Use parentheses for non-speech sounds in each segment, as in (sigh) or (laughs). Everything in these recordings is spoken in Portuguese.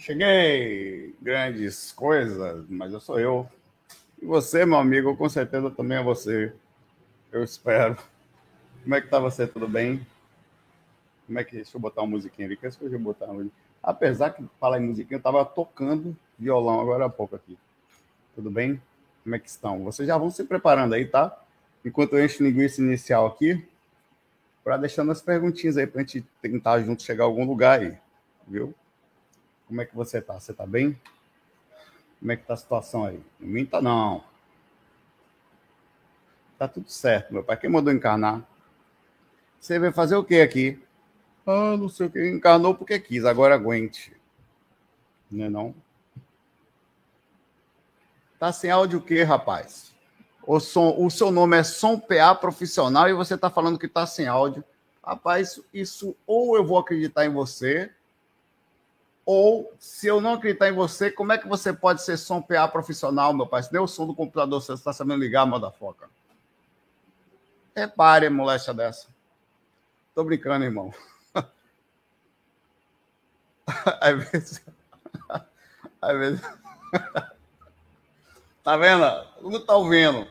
Cheguei, grandes coisas, mas eu sou eu. E você, meu amigo, com certeza também é você. Eu espero. Como é que tá você? Tudo bem? Como é que. Deixa eu botar uma musiquinha ali. Que eu botar uma Apesar que falar em musiquinha, eu tava tocando violão agora há pouco aqui. Tudo bem? Como é que estão? Vocês já vão se preparando aí, tá? Enquanto eu encho linguiça inicial aqui, para deixando as perguntinhas aí para a gente tentar junto chegar a algum lugar aí, viu? Como é que você tá? Você tá bem? Como é que tá a situação aí? Não minta, não. Tá tudo certo, meu pai. Quem mandou encarnar? Você vai fazer o que aqui? Ah, não sei o que. Encarnou porque quis, agora aguente. Não é não? Tá sem áudio o quê, rapaz? O, som, o seu nome é Som PA Profissional e você tá falando que tá sem áudio. Rapaz, isso ou eu vou acreditar em você, ou, se eu não acreditar em você, como é que você pode ser som PA profissional, meu pai? Se nem o som do computador você está sabendo ligar, foca. Repare, moléstia dessa. Tô brincando, irmão. (laughs) Às vezes. (laughs) Às vezes. (laughs) Tá vendo? Mundo tá ouvindo.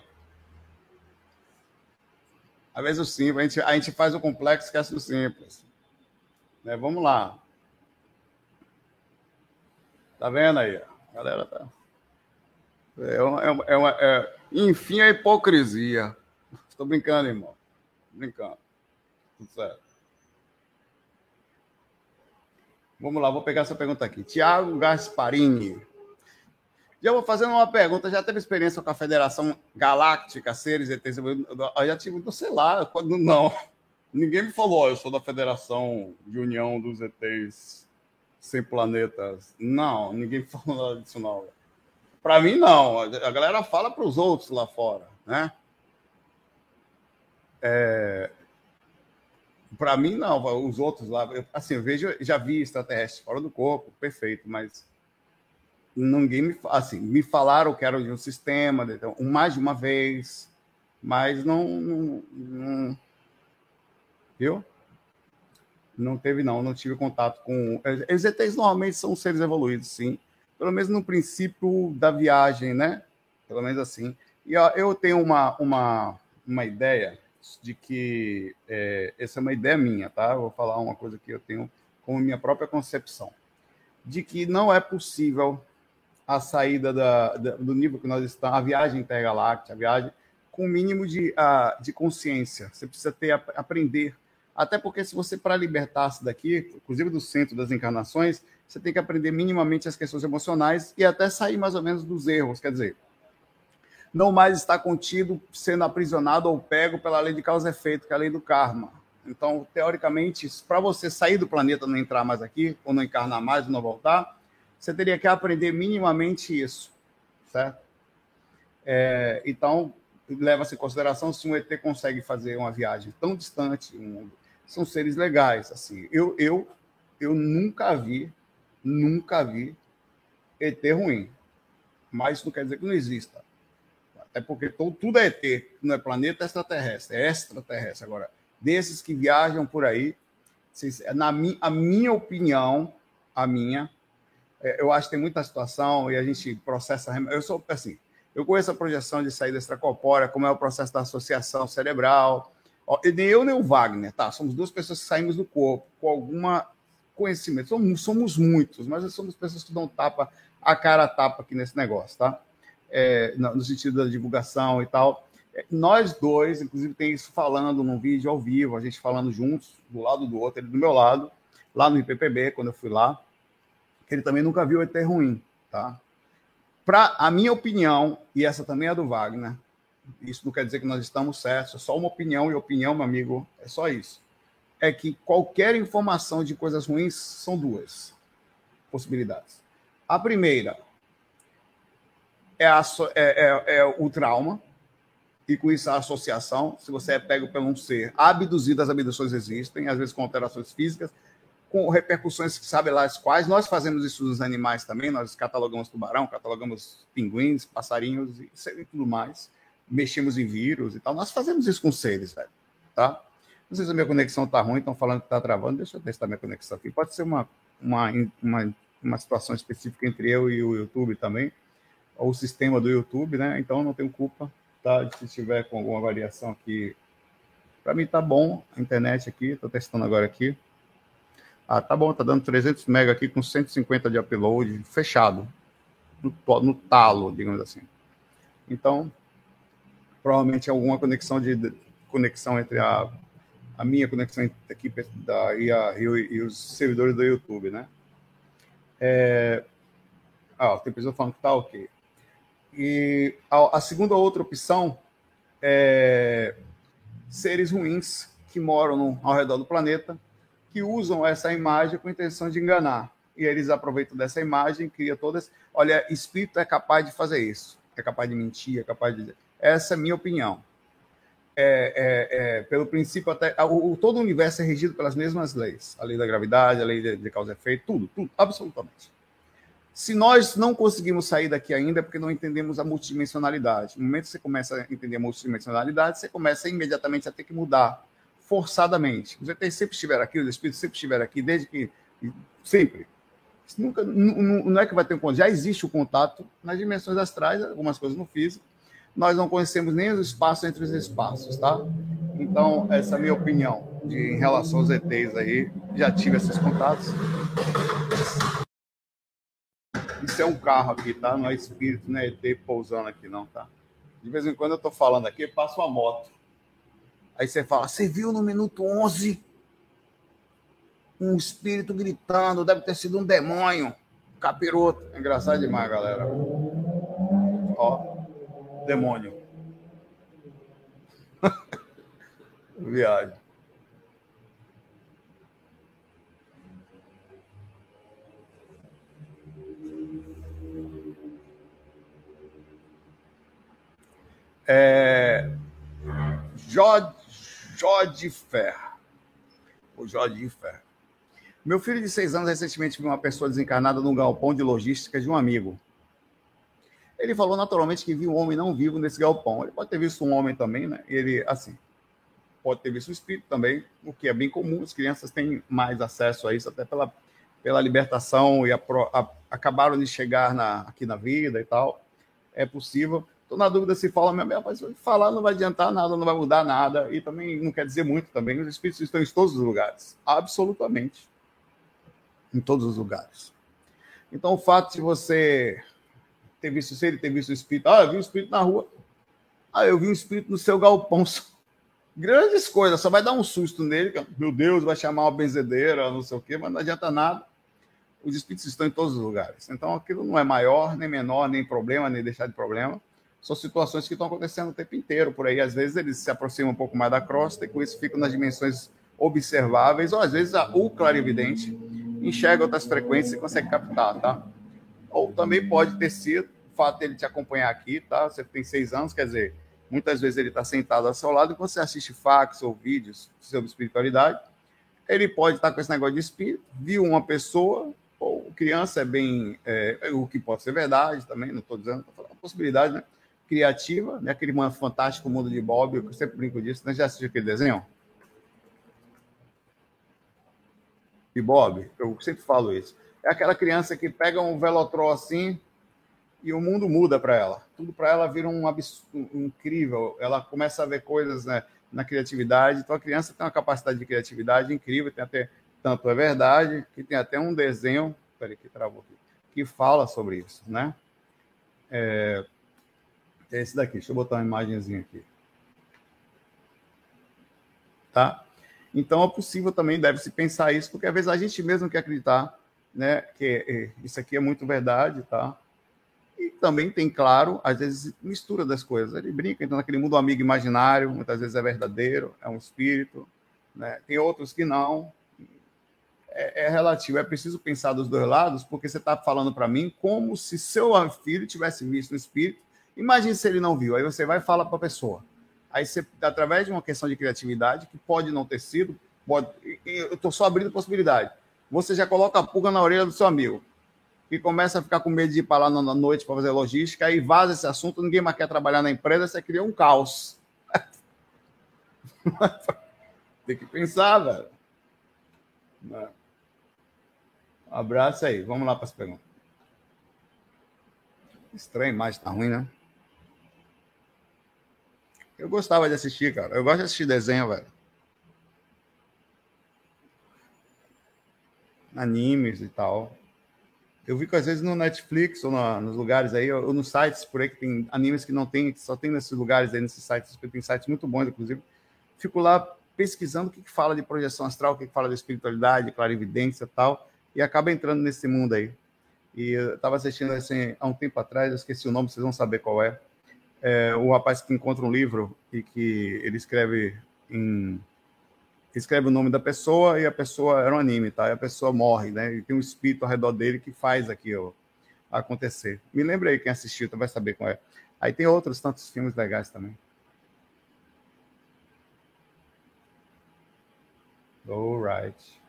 Às vezes o simples, a gente, a gente faz o complexo esquece do simples. Né? Vamos lá. Tá vendo aí? A galera tá. É uma, é uma, é uma é... Enfim, a hipocrisia. Estou brincando, irmão. Brincando. Tudo certo. Vamos lá, vou pegar essa pergunta aqui. Tiago Gasparini. Já vou fazendo uma pergunta. Já teve experiência com a Federação Galáctica, Seres, ETs? Eu já tive, sei lá, não. Ninguém me falou, eu sou da Federação de União dos ETs sem planetas. Não, ninguém (laughs) falou nada disso, não. Para mim, não. A galera fala para os outros lá fora, né? É... Para mim, não. Os outros lá, assim, eu vejo, já vi extraterrestres fora do corpo, perfeito, mas ninguém me, assim, me falaram que era de um sistema, então, mais de uma vez, mas não, não, não viu? Não teve, não. Não tive contato com. Os ETs normalmente são seres evoluídos, sim. Pelo menos no princípio da viagem, né? Pelo menos assim. E ó, eu tenho uma, uma, uma ideia de que. É, essa é uma ideia minha, tá? Eu vou falar uma coisa que eu tenho como minha própria concepção. De que não é possível a saída da, da, do nível que nós estamos, a viagem intergaláctica, a viagem com o mínimo de, uh, de consciência. Você precisa ter aprender até porque se você, para libertar-se daqui, inclusive do centro das encarnações, você tem que aprender minimamente as questões emocionais e até sair mais ou menos dos erros. Quer dizer, não mais estar contido, sendo aprisionado ou pego pela lei de causa e efeito, que é a lei do karma. Então, teoricamente, para você sair do planeta, não entrar mais aqui, ou não encarnar mais, ou não voltar, você teria que aprender minimamente isso, certo? É, então, leva-se em consideração se um ET consegue fazer uma viagem tão distante, um, são seres legais. Assim, eu, eu, eu nunca vi, nunca vi ET ruim. Mas isso não quer dizer que não exista. Até porque todo, tudo é ET, não é planeta é extraterrestre, é extraterrestre. Agora, desses que viajam por aí, na mi, a minha opinião, a minha, é, eu acho que tem muita situação e a gente processa. Eu sou assim, eu conheço a projeção de saída extracorpórea, como é o processo da associação cerebral, nem eu nem o Wagner, tá? Somos duas pessoas que saímos do corpo com alguma conhecimento. Somos, somos muitos, mas somos pessoas que dão tapa, a cara a tapa aqui nesse negócio, tá? É, no sentido da divulgação e tal. É, nós dois, inclusive, tem isso falando num vídeo ao vivo, a gente falando juntos, do lado do outro, ele do meu lado, lá no IPPB, quando eu fui lá, ele também nunca viu ET ruim, tá? Para a minha opinião, e essa também é do Wagner, isso não quer dizer que nós estamos certos, é só uma opinião, e opinião, meu amigo, é só isso. É que qualquer informação de coisas ruins são duas possibilidades. A primeira é, a, é, é, é o trauma, e com isso a associação. Se você é pego por um ser abduzido, as abduções existem, às vezes com alterações físicas, com repercussões que sabe lá as quais. Nós fazemos isso nos animais também, nós catalogamos tubarão, catalogamos pinguins, passarinhos e tudo mais mexemos em vírus e tal. Nós fazemos isso com seres, velho. Tá? Não sei se a minha conexão tá ruim, estão falando que está travando. Deixa eu testar minha conexão aqui. Pode ser uma, uma, uma, uma situação específica entre eu e o YouTube também, ou o sistema do YouTube, né? Então não tenho culpa, tá? Se estiver com alguma variação aqui. Para mim tá bom a internet aqui, estou testando agora aqui. Ah, tá bom, tá dando 300 MB aqui com 150 de upload, fechado, no, no talo, digamos assim. Então, provavelmente alguma conexão de, de conexão entre a, a minha conexão aqui da, e, a, e, e, os servidores do YouTube, né? É, ah, tem pessoa falando que tá ok. E a, a segunda outra opção é seres ruins que moram no, ao redor do planeta, que usam essa imagem com a intenção de enganar. E eles aproveitam dessa imagem, cria todas. Olha, espírito é capaz de fazer isso, é capaz de mentir, é capaz de essa é a minha opinião. É, é, é, pelo princípio, até o, todo o universo é regido pelas mesmas leis: a lei da gravidade, a lei de, de causa e efeito, tudo, tudo, absolutamente. Se nós não conseguimos sair daqui ainda é porque não entendemos a multidimensionalidade. No momento que você começa a entender a multidimensionalidade, você começa imediatamente a ter que mudar, forçadamente. Os ETs sempre estiveram aqui, os espíritos sempre estiveram aqui, desde que. Sempre. Nunca, não, é que vai ter um contato, já existe o contato nas dimensões astrais, algumas coisas no físico, nós não conhecemos nem os espaços entre os espaços, tá? Então, essa é a minha opinião de, em relação aos ETs aí. Já tive esses contatos. Isso é um carro aqui, tá? Não é espírito, não é ET pousando aqui, não, tá? De vez em quando eu tô falando aqui, passa uma moto. Aí você fala, você viu no minuto 11 um espírito gritando, deve ter sido um demônio, capiroto. É engraçado demais, galera. Ó demônio. (laughs) Viagem. É, Jodifer. O Jodifer. Meu filho de seis anos recentemente viu uma pessoa desencarnada num galpão de logística de um amigo. Ele falou naturalmente que viu um homem não vivo nesse galpão. Ele pode ter visto um homem também, né? Ele, assim, pode ter visto um espírito também, o que é bem comum. As crianças têm mais acesso a isso, até pela, pela libertação e a, a, acabaram de chegar na, aqui na vida e tal. É possível. Estou na dúvida se fala mesmo, mas falar não vai adiantar nada, não vai mudar nada. E também não quer dizer muito também. Os espíritos estão em todos os lugares. Absolutamente. Em todos os lugares. Então, o fato de você ter visto ele, ter visto o espírito. Ah, eu vi um espírito na rua. Ah, eu vi um espírito no seu galpão. (laughs) Grandes coisas, só vai dar um susto nele. Meu Deus, vai chamar uma benzedeira, não sei o quê, mas não adianta nada. Os espíritos estão em todos os lugares. Então, aquilo não é maior, nem menor, nem problema, nem deixar de problema. São situações que estão acontecendo o tempo inteiro por aí. Às vezes eles se aproximam um pouco mais da crosta e com isso ficam nas dimensões observáveis, ou às vezes o clarividente enxerga outras frequências e consegue captar, tá? Ou também pode ter sido o fato dele te acompanhar aqui, tá? Você tem seis anos, quer dizer, muitas vezes ele está sentado ao seu lado e você assiste fax ou vídeos sobre espiritualidade, ele pode estar tá com esse negócio de espírito, viu uma pessoa, ou criança é bem. É, o que pode ser verdade também, não estou dizendo, estou falando possibilidade, né? Criativa, né? aquele fantástico mundo de Bob, eu sempre brinco disso, né? já assistiu aquele desenho? De Bob, eu sempre falo isso é aquela criança que pega um velotrol assim e o mundo muda para ela. Tudo para ela vira um absurdo, incrível. Ela começa a ver coisas né, na criatividade. Então a criança tem uma capacidade de criatividade incrível, tem até tanto é verdade que tem até um desenho, peraí que travou aqui, que fala sobre isso, né? É, esse daqui, deixa eu botar uma imagenzinha aqui. Tá? Então é possível também, deve-se pensar isso, porque às vezes a gente mesmo quer acreditar né, que é, isso aqui é muito verdade, tá? E também tem, claro, às vezes mistura das coisas. Ele brinca, então, naquele mundo amigo imaginário, muitas vezes é verdadeiro, é um espírito, né? Tem outros que não. É, é relativo, é preciso pensar dos dois lados, porque você está falando para mim como se seu filho tivesse visto no espírito. Imagine se ele não viu, aí você vai e fala para a pessoa. Aí você, através de uma questão de criatividade, que pode não ter sido, pode, eu estou só abrindo possibilidade. Você já coloca a pulga na orelha do seu amigo que começa a ficar com medo de ir para lá na noite para fazer logística, aí vaza esse assunto, ninguém mais quer trabalhar na empresa, você cria um caos. (laughs) Tem que pensar, velho. Um abraço aí. Vamos lá para as perguntas. Estranho, mas tá ruim, né? Eu gostava de assistir, cara. Eu gosto de assistir desenho, velho. Animes e tal. Eu vi que às vezes no Netflix ou no, nos lugares aí, ou nos sites por aí que tem animes que não tem, que só tem nesses lugares aí, nesses sites, porque tem sites muito bons, inclusive. Fico lá pesquisando o que, que fala de projeção astral, o que, que fala de espiritualidade, clarividência e tal, e acaba entrando nesse mundo aí. E eu estava assistindo assim, há um tempo atrás, eu esqueci o nome, vocês vão saber qual é. é. O rapaz que encontra um livro e que ele escreve em escreve o nome da pessoa e a pessoa era um anime, tá? E a pessoa morre, né? E tem um espírito ao redor dele que faz aquilo acontecer. Me lembra aí quem assistiu, tu vai saber qual é. Aí tem outros tantos filmes legais também. Alright.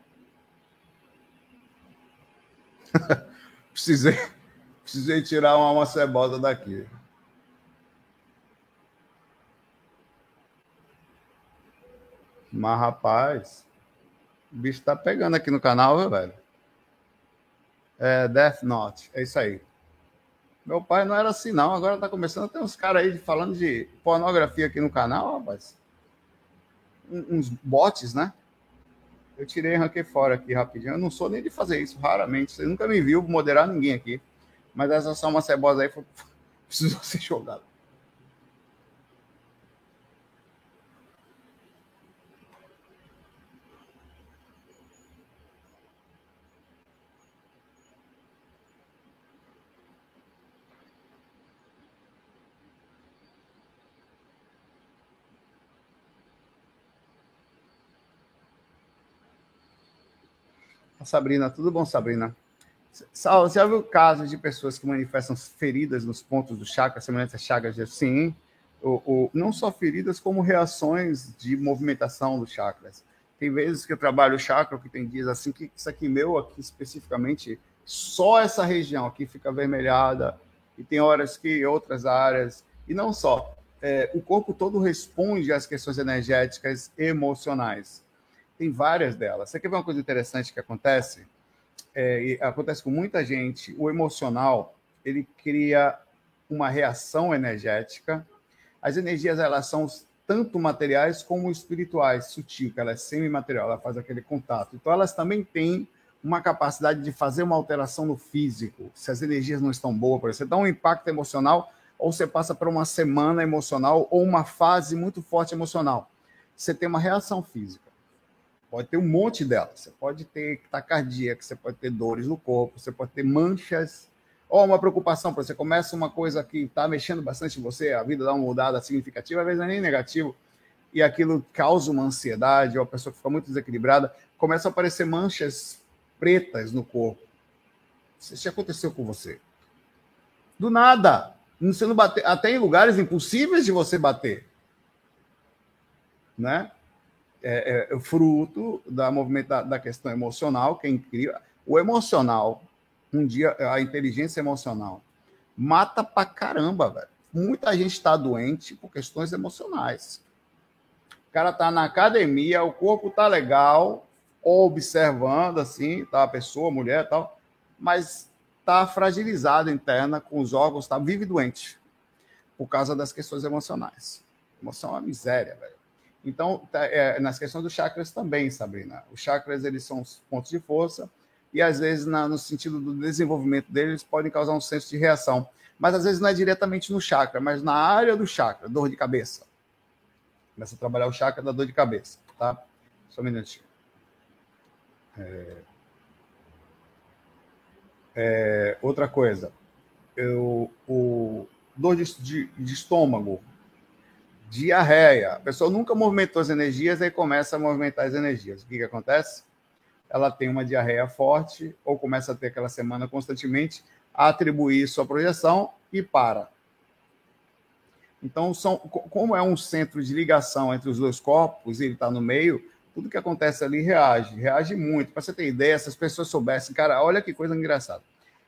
(laughs) precisei, precisei tirar uma, uma cebosa daqui. Mas, rapaz, o bicho tá pegando aqui no canal, velho? É, Death Note, é isso aí. Meu pai não era assim, não. Agora tá começando a ter uns caras aí falando de pornografia aqui no canal, rapaz. uns bots, né? Eu tirei e arranquei fora aqui rapidinho. Eu não sou nem de fazer isso, raramente. Você nunca me viu moderar ninguém aqui. Mas essa só uma cebosa aí foi... (laughs) precisou ser jogada. Sabrina, tudo bom, Sabrina? Sal, já viu casos de pessoas que manifestam feridas nos pontos do chakra, semelhantes a chagas de sim, ou, ou, não só feridas, como reações de movimentação dos chakras. Tem vezes que eu trabalho o chakra, que tem dias assim, que isso aqui meu, aqui especificamente, só essa região aqui fica avermelhada, e tem horas que outras áreas, e não só. É, o corpo todo responde às questões energéticas emocionais. Tem várias delas. Você quer ver uma coisa interessante que acontece? É, acontece com muita gente. O emocional ele cria uma reação energética. As energias elas são tanto materiais como espirituais, sutil, que ela é semimaterial, ela faz aquele contato. Então elas também têm uma capacidade de fazer uma alteração no físico. Se as energias não estão boas, por exemplo, você dá um impacto emocional ou você passa por uma semana emocional ou uma fase muito forte emocional. Você tem uma reação física. Pode ter um monte delas. Você pode ter taquicardia, você pode ter dores no corpo, você pode ter manchas, ou uma preocupação, você começa uma coisa que está mexendo bastante em você, a vida dá uma mudada significativa, às vezes não é nem negativo, e aquilo causa uma ansiedade, ou a pessoa fica muito desequilibrada, começa a aparecer manchas pretas no corpo. Isso aconteceu com você. Do nada. Você não bater, até em lugares impossíveis de você bater. Né? É, é, fruto da movimento da, da, questão emocional, que é incrível. O emocional, um dia, a inteligência emocional, mata pra caramba, velho. Muita gente está doente por questões emocionais. O cara tá na academia, o corpo tá legal, observando assim, tá a pessoa, a mulher, tal, mas tá fragilizado interna com os órgãos, tá vive doente por causa das questões emocionais. Emoção é uma miséria, velho. Então, tá, é, nas questões dos chakras também, Sabrina. Os chakras, eles são os pontos de força e, às vezes, na, no sentido do desenvolvimento deles, podem causar um senso de reação. Mas, às vezes, não é diretamente no chakra, mas na área do chakra, dor de cabeça. Começa a trabalhar o chakra da dor de cabeça, tá? Só um minutinho. É... É, outra coisa, eu, o dor de, de, de, estômago, diarreia. A pessoa nunca movimentou as energias, aí começa a movimentar as energias. O que, que acontece? Ela tem uma diarreia forte, ou começa a ter aquela semana constantemente, a atribuir sua projeção e para. Então, são, como é um centro de ligação entre os dois corpos, e ele está no meio, tudo que acontece ali reage, reage muito. Para você ter ideia, se as pessoas soubessem, cara, olha que coisa engraçada.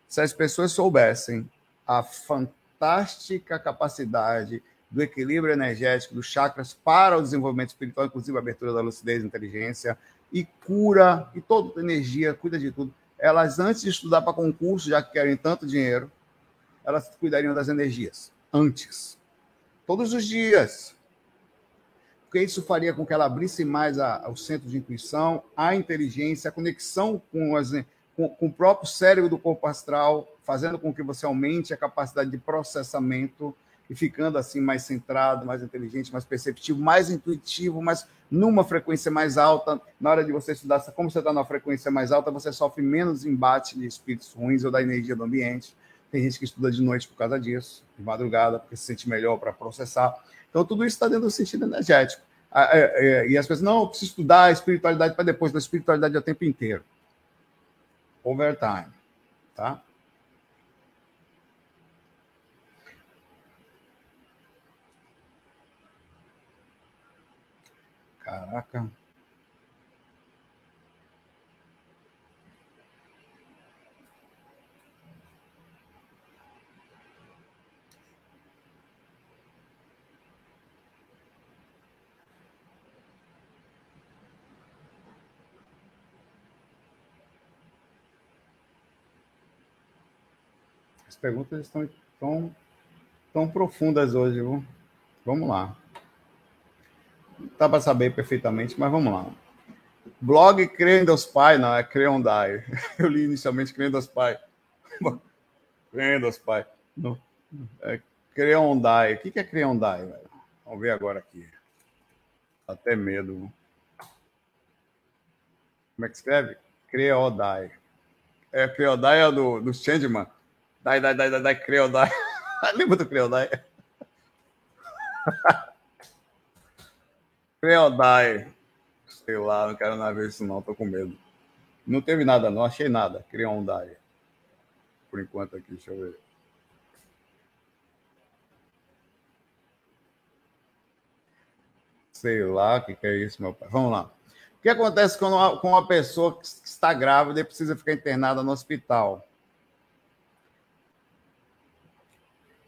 Se as pessoas soubessem a fantástica capacidade do equilíbrio energético dos chakras para o desenvolvimento espiritual, inclusive a abertura da lucidez, inteligência e cura e toda energia, cuida de tudo. Elas, antes de estudar para concurso, já que querem tanto dinheiro, elas cuidariam das energias. Antes. Todos os dias porque isso faria com que ela abrisse mais a, o centro de intuição, a inteligência, a conexão com, as, com, com, o próprio cérebro do corpo astral, fazendo com que você aumente a capacidade de processamento e ficando assim mais centrado, mais inteligente, mais perceptivo, mais intuitivo, mas numa frequência mais alta. Na hora de você estudar, como você está na frequência mais alta, você sofre menos embate de espíritos ruins ou da energia do ambiente. Tem gente que estuda de noite por causa disso, de madrugada, porque se sente melhor para processar. Então, tudo isso está dentro do sentido energético. É, e as pessoas, não, eu preciso estudar a espiritualidade para depois, da espiritualidade é o tempo inteiro. Overtime. Tá? Caraca. perguntas estão tão, tão profundas hoje. Viu? Vamos lá. Dá para saber perfeitamente, mas vamos lá. Blog Crendos Pai, não, é Creondai. (laughs) Eu li inicialmente Crendos Pai. (laughs) Crendos Pai. Não. É Creondai. O que é Creondai? Vamos ver agora aqui. Até medo. Como é que escreve? Creodai. É, Creodai é do, do Changeman. Dai, dai, dai, dai, dai, Creodai. (laughs) Lembra do Creodai? Creodai. Sei lá, não quero nada ver isso não, tô com medo. Não teve nada, não achei nada. Creondai. Por enquanto aqui, deixa eu ver. Sei lá o que, que é isso, meu pai. Vamos lá. O que acontece com uma, com uma pessoa que está grávida e precisa ficar internada no hospital?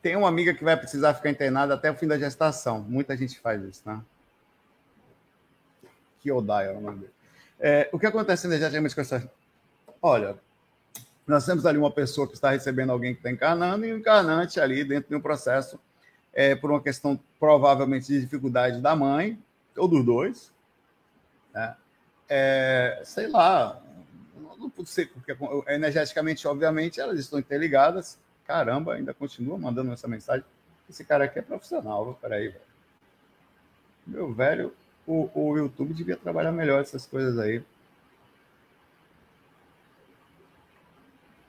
Tem uma amiga que vai precisar ficar internada até o fim da gestação. Muita gente faz isso, né? Que Odai é o nome dele. É, o que acontece energeticamente com essa. Olha, nós temos ali uma pessoa que está recebendo alguém que está encarnando e o encarnante ali dentro de um processo, é, por uma questão provavelmente de dificuldade da mãe, ou dos dois, né? É, sei lá, não, não sei, porque energeticamente, obviamente, elas estão interligadas, Caramba, ainda continua mandando essa mensagem. Esse cara aqui é profissional, peraí, velho. Meu velho, o, o YouTube devia trabalhar melhor essas coisas aí.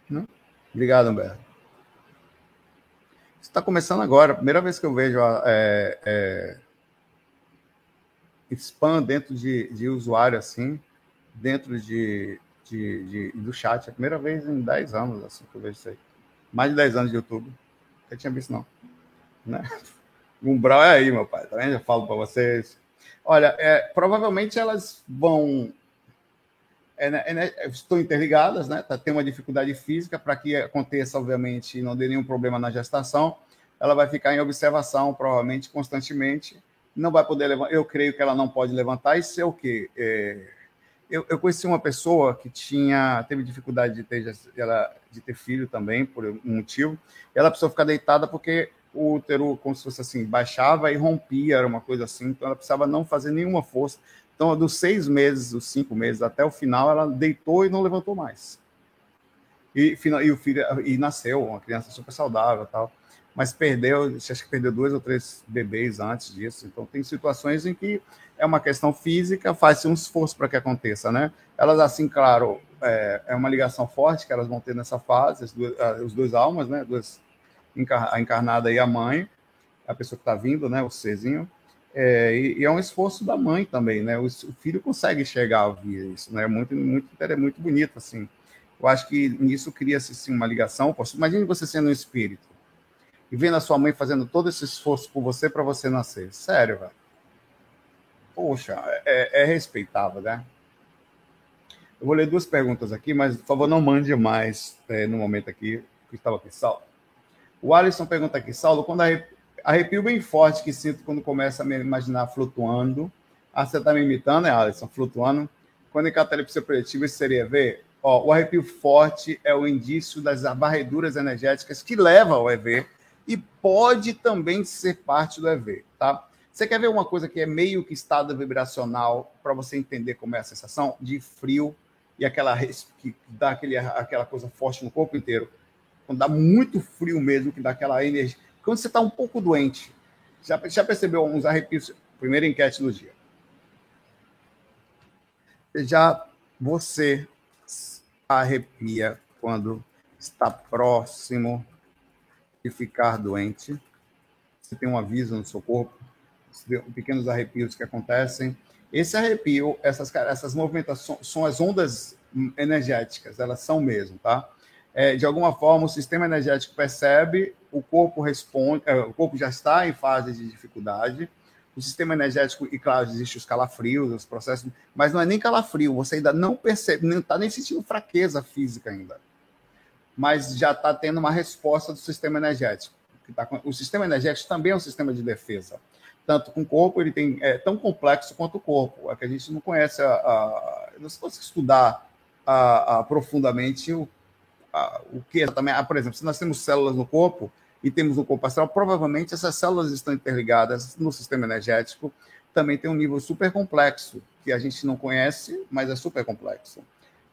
Não? Obrigado, Humberto. Está começando agora, primeira vez que eu vejo é, é, spam dentro de, de usuário assim, dentro de, de, de, do chat. É a primeira vez em 10 anos assim, que eu vejo isso aí mais de 10 anos de YouTube. Nunca tinha visto, não. Né? (laughs) Umbral é aí, meu pai. Também já falo para vocês. Olha, é, provavelmente elas vão. É, né, é, né, estão interligadas, né? Tá, tem uma dificuldade física para que aconteça, obviamente, não dê nenhum problema na gestação. Ela vai ficar em observação, provavelmente, constantemente. Não vai poder levantar. Eu creio que ela não pode levantar. Isso é o quê? É, eu, eu, conheci uma pessoa que tinha teve dificuldade de ter, ela, de ter filho também, por um motivo. Ela precisou ficar deitada porque o útero, como se fosse assim, baixava e rompia, era uma coisa assim, então ela precisava não fazer nenhuma força. Então, dos seis meses, dos cinco meses até o final, ela deitou e não levantou mais. E, e o filho e nasceu, uma criança super saudável tal. Mas perdeu, acho que perdeu dois ou três bebês antes disso. Então, tem situações em que é uma questão física, faz-se um esforço para que aconteça, né? Elas, assim, claro, é, é, uma ligação forte que elas vão ter nessa fase, as duas, os dois almas, né? Duas a encarnada e a mãe, a pessoa que está vindo, né, o serzinho, é, e, e, é um esforço da mãe também, né? O, o, filho consegue chegar a ouvir isso, né? Muito, muito, é muito bonito, assim. Eu acho que nisso cria-se assim, uma ligação. Imagine você sendo um espírito e vendo a sua mãe fazendo todo esse esforço por você para você nascer. Sério, velho. Poxa, é, é respeitável, né? Eu vou ler duas perguntas aqui, mas por favor não mande mais é, no momento aqui, que estava aqui. Salve. O Alisson pergunta aqui, Saulo, quando arrepio bem forte que sinto quando começa a me imaginar flutuando. Ah, você está me imitando, né, Alisson? Flutuando. Quando em catalepsia projetiva, isso seria ver? Ó, o arrepio forte é o indício das varreduras energéticas que leva ao EV e pode também ser parte do EV, tá? Você quer ver uma coisa que é meio que estado vibracional para você entender como é a sensação de frio e aquela que dá aquele, aquela coisa forte no corpo inteiro? Quando dá muito frio mesmo, que dá aquela energia. Quando você está um pouco doente, já, já percebeu uns arrepios? Primeira enquete do dia. Já você arrepia quando está próximo de ficar doente? Você tem um aviso no seu corpo? Pequenos arrepios que acontecem. Esse arrepio, essas, essas movimentações, são as ondas energéticas, elas são mesmo, tá? É, de alguma forma o sistema energético percebe, o corpo responde, é, o corpo já está em fase de dificuldade, o sistema energético, e claro, existe os calafrios, os processos, mas não é nem calafrio, você ainda não percebe, não está nem sentindo fraqueza física ainda. Mas já está tendo uma resposta do sistema energético. Tá, o sistema energético também é um sistema de defesa. Tanto com o corpo, ele tem, é tão complexo quanto o corpo. É que a gente não conhece, a, a não se fosse estudar a, a, profundamente o o que exatamente. Ah, por exemplo, se nós temos células no corpo e temos no corpo astral, provavelmente essas células estão interligadas no sistema energético. Também tem um nível super complexo, que a gente não conhece, mas é super complexo.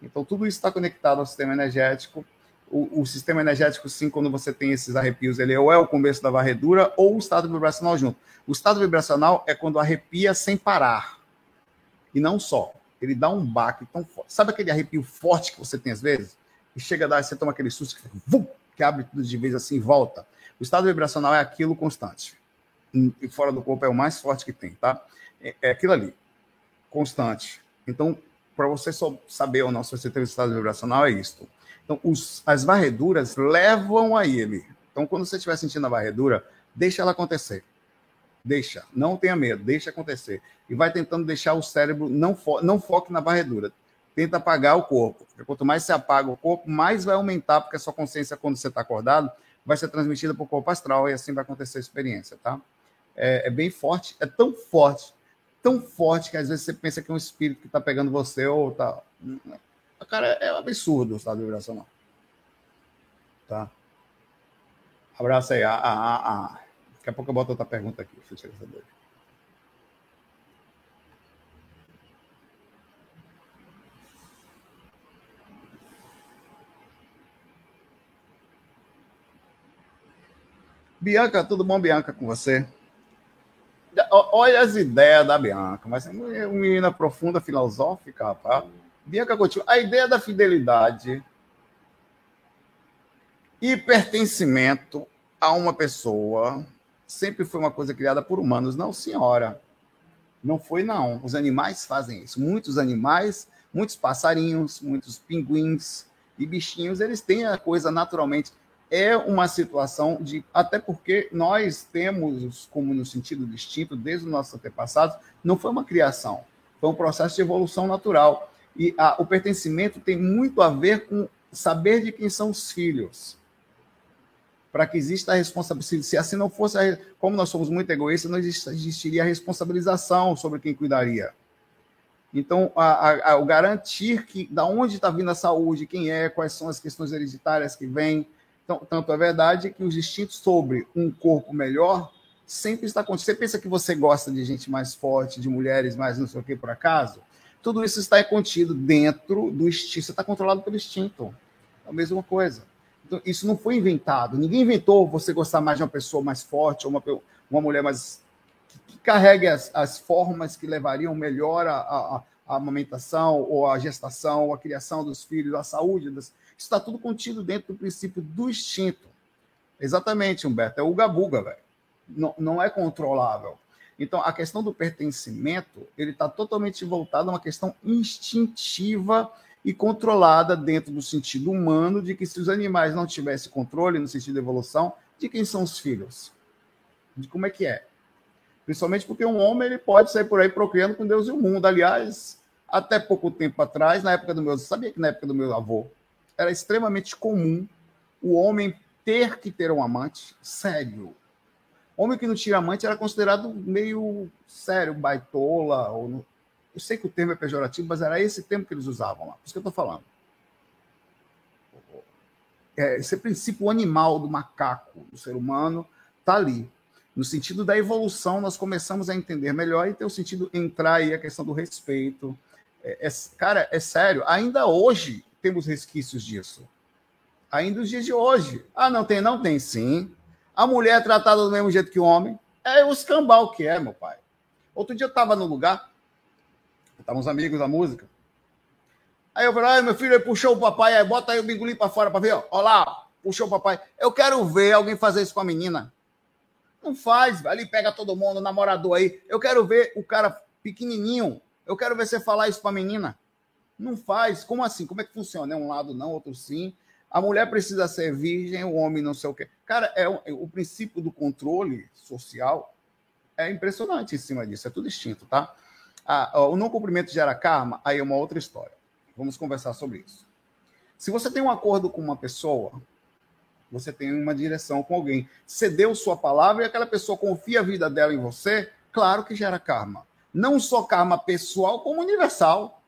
Então, tudo isso está conectado ao sistema energético. O, o, sistema energético, sim, quando você tem esses arrepios, ele ou é o começo da varredura ou o estado vibracional junto. O estado vibracional é quando arrepia sem parar. E não só. Ele dá um baque tão forte. Sabe aquele arrepio forte que você tem às vezes? E chega a dar, você toma aquele susto que, vum, que abre tudo de vez assim volta. O estado vibracional é aquilo constante. E fora do corpo é o mais forte que tem, tá? É, é aquilo ali, constante. Então, para você só saber ou não se você tem estado vibracional, é isto. Então, os, as varreduras levam a ele. Então, quando você estiver sentindo a varredura, deixa ela acontecer. Deixa, não tenha medo, deixa acontecer. E vai tentando deixar o cérebro, não, fo não foque na varredura tenta apagar o corpo. Quanto mais você apaga o corpo, mais vai aumentar, porque a sua consciência, quando você está acordado, vai ser transmitida para o corpo astral e assim vai acontecer a experiência, tá? É, é, bem forte, é tão forte, tão forte que às vezes você pensa que é um espírito que está pegando você ou tá. Cara, é um absurdo o estado vibracional. Tá? Abraço aí. Ah, ah, ah. Daqui a pouco eu boto outra pergunta aqui. Deixa eu saber. Bianca, tudo bom, Bianca, com você? Olha as ideias da Bianca, mas é uma menina profunda, filosófica, rapaz. Bianca Coutinho, a ideia da fidelidade e pertencimento a uma pessoa sempre foi uma coisa criada por humanos, não, senhora. Não foi, não. Os animais fazem isso. Muitos animais, muitos passarinhos, muitos pinguins e bichinhos, eles têm a coisa naturalmente é uma situação de. Até porque nós temos, como no sentido distinto, desde os nossos antepassados, não foi uma criação, foi um processo de evolução natural. E a, o pertencimento tem muito a ver com saber de quem são os filhos. Para que exista a responsabilidade. Se assim não fosse, a, como nós somos muito egoístas, não existiria a responsabilização sobre quem cuidaria. Então, a, a, o garantir que da onde está vindo a saúde, quem é, quais são as questões hereditárias que vêm, tanto é verdade que os instintos sobre um corpo melhor sempre está acontecendo. Você pensa que você gosta de gente mais forte, de mulheres mais não sei o que por acaso? Tudo isso está contido dentro do instinto. Você está controlado pelo instinto. É a mesma coisa. Então, isso não foi inventado. Ninguém inventou você gostar mais de uma pessoa mais forte ou uma, uma mulher mais. que, que carregue as, as formas que levariam melhor a, a, a amamentação, ou a gestação, ou a criação dos filhos, a saúde. Das... Está tudo contido dentro do princípio do instinto. Exatamente, Humberto. É o gabuga, velho. Não, não é controlável. Então, a questão do pertencimento, ele está totalmente voltado a uma questão instintiva e controlada dentro do sentido humano de que se os animais não tivessem controle no sentido de evolução, de quem são os filhos? De como é que é? Principalmente porque um homem ele pode sair por aí procriando com Deus e o mundo. Aliás, até pouco tempo atrás, na época do meu, sabia que na época do meu avô era extremamente comum o homem ter que ter um amante sério. Homem que não tinha amante era considerado meio sério, baitola, ou eu sei que o termo é pejorativo, mas era esse termo que eles usavam lá. Por isso que eu estou falando. É, esse princípio animal do macaco, do ser humano, está ali. No sentido da evolução, nós começamos a entender melhor e ter o sentido entrar aí a questão do respeito. É, é, cara, é sério, ainda hoje temos resquícios disso. Ainda nos dias de hoje. Ah, não tem? Não tem, sim. A mulher é tratada do mesmo jeito que o homem. É o escambau que é, meu pai. Outro dia eu estava no lugar, Estavam amigos da música. Aí eu falei, ah, meu filho, ele puxou o papai, aí bota aí o bingolim para fora para ver, ó. Olha lá, puxou o papai. Eu quero ver alguém fazer isso com a menina. Não faz, ali pega todo mundo, namorador aí. Eu quero ver o cara pequenininho. Eu quero ver você falar isso para a menina. Não faz. Como assim? Como é que funciona? É um lado não, outro sim. A mulher precisa ser virgem, o homem não sei o quê. Cara, é o, é o princípio do controle social é impressionante em cima disso. É tudo distinto, tá? Ah, o não cumprimento gera karma, aí é uma outra história. Vamos conversar sobre isso. Se você tem um acordo com uma pessoa, você tem uma direção com alguém, cedeu sua palavra e aquela pessoa confia a vida dela em você, claro que gera karma. Não só karma pessoal, como universal.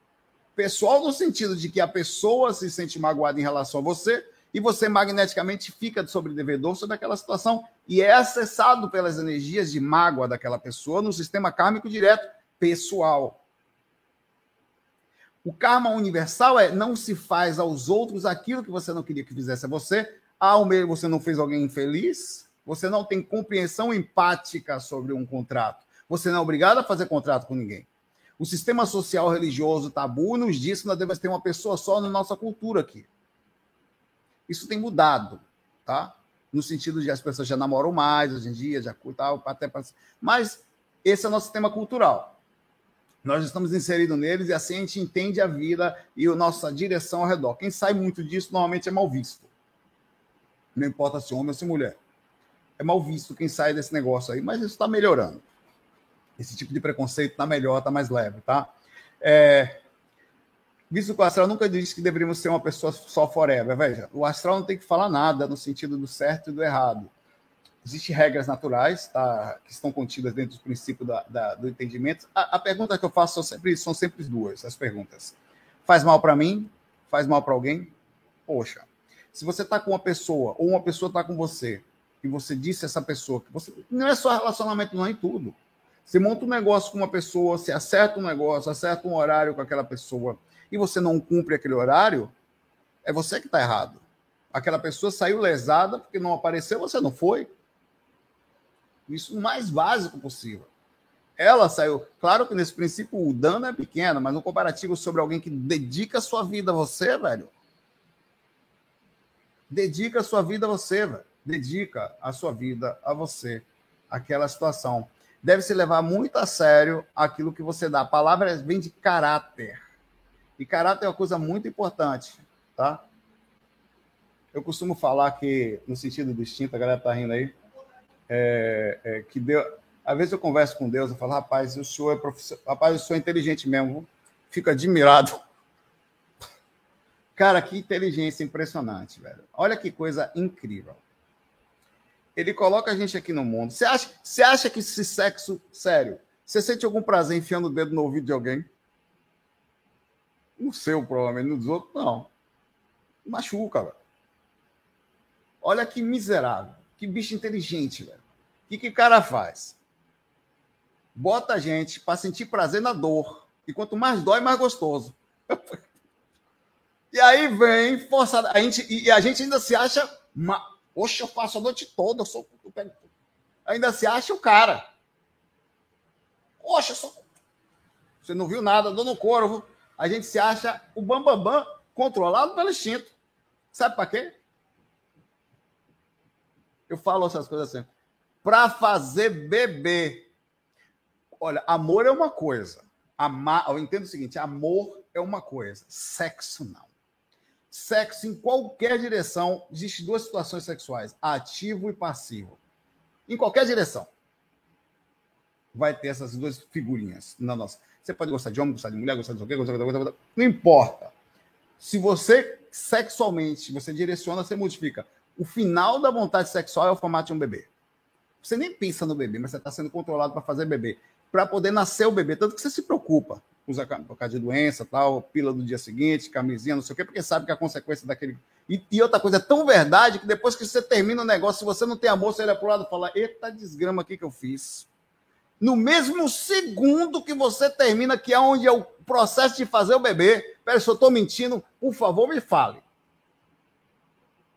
Pessoal no sentido de que a pessoa se sente magoada em relação a você e você magneticamente fica sobre devedor sobre aquela situação e é acessado pelas energias de mágoa daquela pessoa no sistema kármico direto pessoal. O karma universal é não se faz aos outros aquilo que você não queria que fizesse a você. Ao meio você não fez alguém infeliz, você não tem compreensão empática sobre um contrato. Você não é obrigado a fazer contrato com ninguém. O sistema social religioso tabu nos diz que nós devemos ter uma pessoa só na nossa cultura aqui. Isso tem mudado, tá? No sentido de as pessoas já namoram mais hoje em dia, já tal, até mas esse é o nosso sistema cultural. Nós estamos inseridos neles e assim a gente entende a vida e a nossa direção ao redor. Quem sai muito disso normalmente é mal visto. Não importa se homem ou se mulher. É mal visto quem sai desse negócio aí, mas isso está melhorando. Esse tipo de preconceito está melhor, está mais leve, tá? É... Visto que o astral nunca disse que deveríamos ser uma pessoa só forever. Veja, o astral não tem que falar nada no sentido do certo e do errado. Existem regras naturais tá, que estão contidas dentro do princípio da, da, do entendimento. A, a, pergunta que eu faço são sempre, são sempre duas, as perguntas. Faz mal para mim? Faz mal para alguém? Poxa, se você está com uma pessoa ou uma pessoa está com você e você disse a essa pessoa que você não é só relacionamento, não é em tudo. Você monta um negócio com uma pessoa, você acerta um negócio, acerta um horário com aquela pessoa e você não cumpre aquele horário, é você que está errado. Aquela pessoa saiu lesada porque não apareceu, você não foi. Isso o mais básico possível. Ela saiu. Claro que nesse princípio o dano é pequeno, mas no comparativo sobre alguém que dedica a sua vida a você, velho. Dedica a sua vida a você, velho. Dedica a sua vida a você. Aquela situação. Deve se levar muito a sério aquilo que você dá. A palavra vem de caráter. E caráter é uma coisa muito importante, tá? Eu costumo falar que, no sentido distinto, a galera tá rindo aí, é, é, que Deus. Às vezes eu converso com Deus e falo, rapaz, o senhor é rapaz, o senhor é inteligente mesmo, fico admirado. (laughs) Cara, que inteligência impressionante, velho. Olha que coisa incrível. Ele coloca a gente aqui no mundo. Você acha, você acha que esse sexo, sério, você sente algum prazer enfiando o dedo no ouvido de alguém? No seu, provavelmente, nos outros, não. Machuca, velho. Olha que miserável. Que bicho inteligente, velho. O que, que o cara faz? Bota a gente para sentir prazer na dor. E quanto mais dói, mais gostoso. (laughs) e aí vem forçada. A gente, e a gente ainda se acha. Uma... Oxe, eu faço a noite toda, eu sou. Eu pego... Ainda se acha o cara. Oxe, eu sou. Você não viu nada, dando corvo. A gente se acha o bambambam bam, bam, controlado pelo instinto. Sabe para quê? Eu falo essas coisas assim. Para fazer bebê. Olha, amor é uma coisa. Amar, eu entendo o seguinte: amor é uma coisa, sexo não. Sexo em qualquer direção, existe duas situações sexuais: ativo e passivo. Em qualquer direção. Vai ter essas duas figurinhas na nossa. Você pode gostar de homem, gostar de mulher, gostar de qualquer coisa, não importa. Se você sexualmente você direciona, você modifica. O final da vontade sexual é o formato de um bebê. Você nem pensa no bebê, mas você está sendo controlado para fazer bebê, para poder nascer o bebê. Tanto que você se preocupa, usa por causa de doença, tal, pila do dia seguinte, camisinha, não sei o quê, porque sabe que a consequência daquele. E, e outra coisa, é tão verdade que depois que você termina o negócio, se você não tem amor, você olha para o lado e fala: Eita desgrama aqui que eu fiz. No mesmo segundo que você termina, que é onde é o processo de fazer o bebê, pera, se eu estou mentindo, por favor, me fale.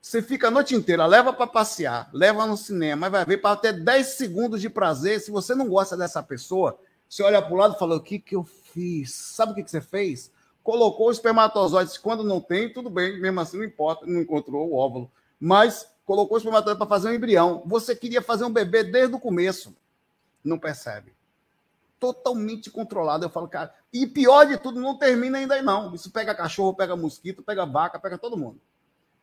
Você fica a noite inteira, leva para passear, leva no cinema, vai ver para ter 10 segundos de prazer. Se você não gosta dessa pessoa, você olha para o lado e fala: O que, que eu fiz? Sabe o que, que você fez? Colocou o espermatozoide. Quando não tem, tudo bem, mesmo assim não importa, não encontrou o óvulo. Mas colocou o espermatozoide para fazer um embrião. Você queria fazer um bebê desde o começo. Não percebe. Totalmente controlado. Eu falo, cara. E pior de tudo, não termina ainda aí, não. Isso pega cachorro, pega mosquito, pega vaca, pega todo mundo.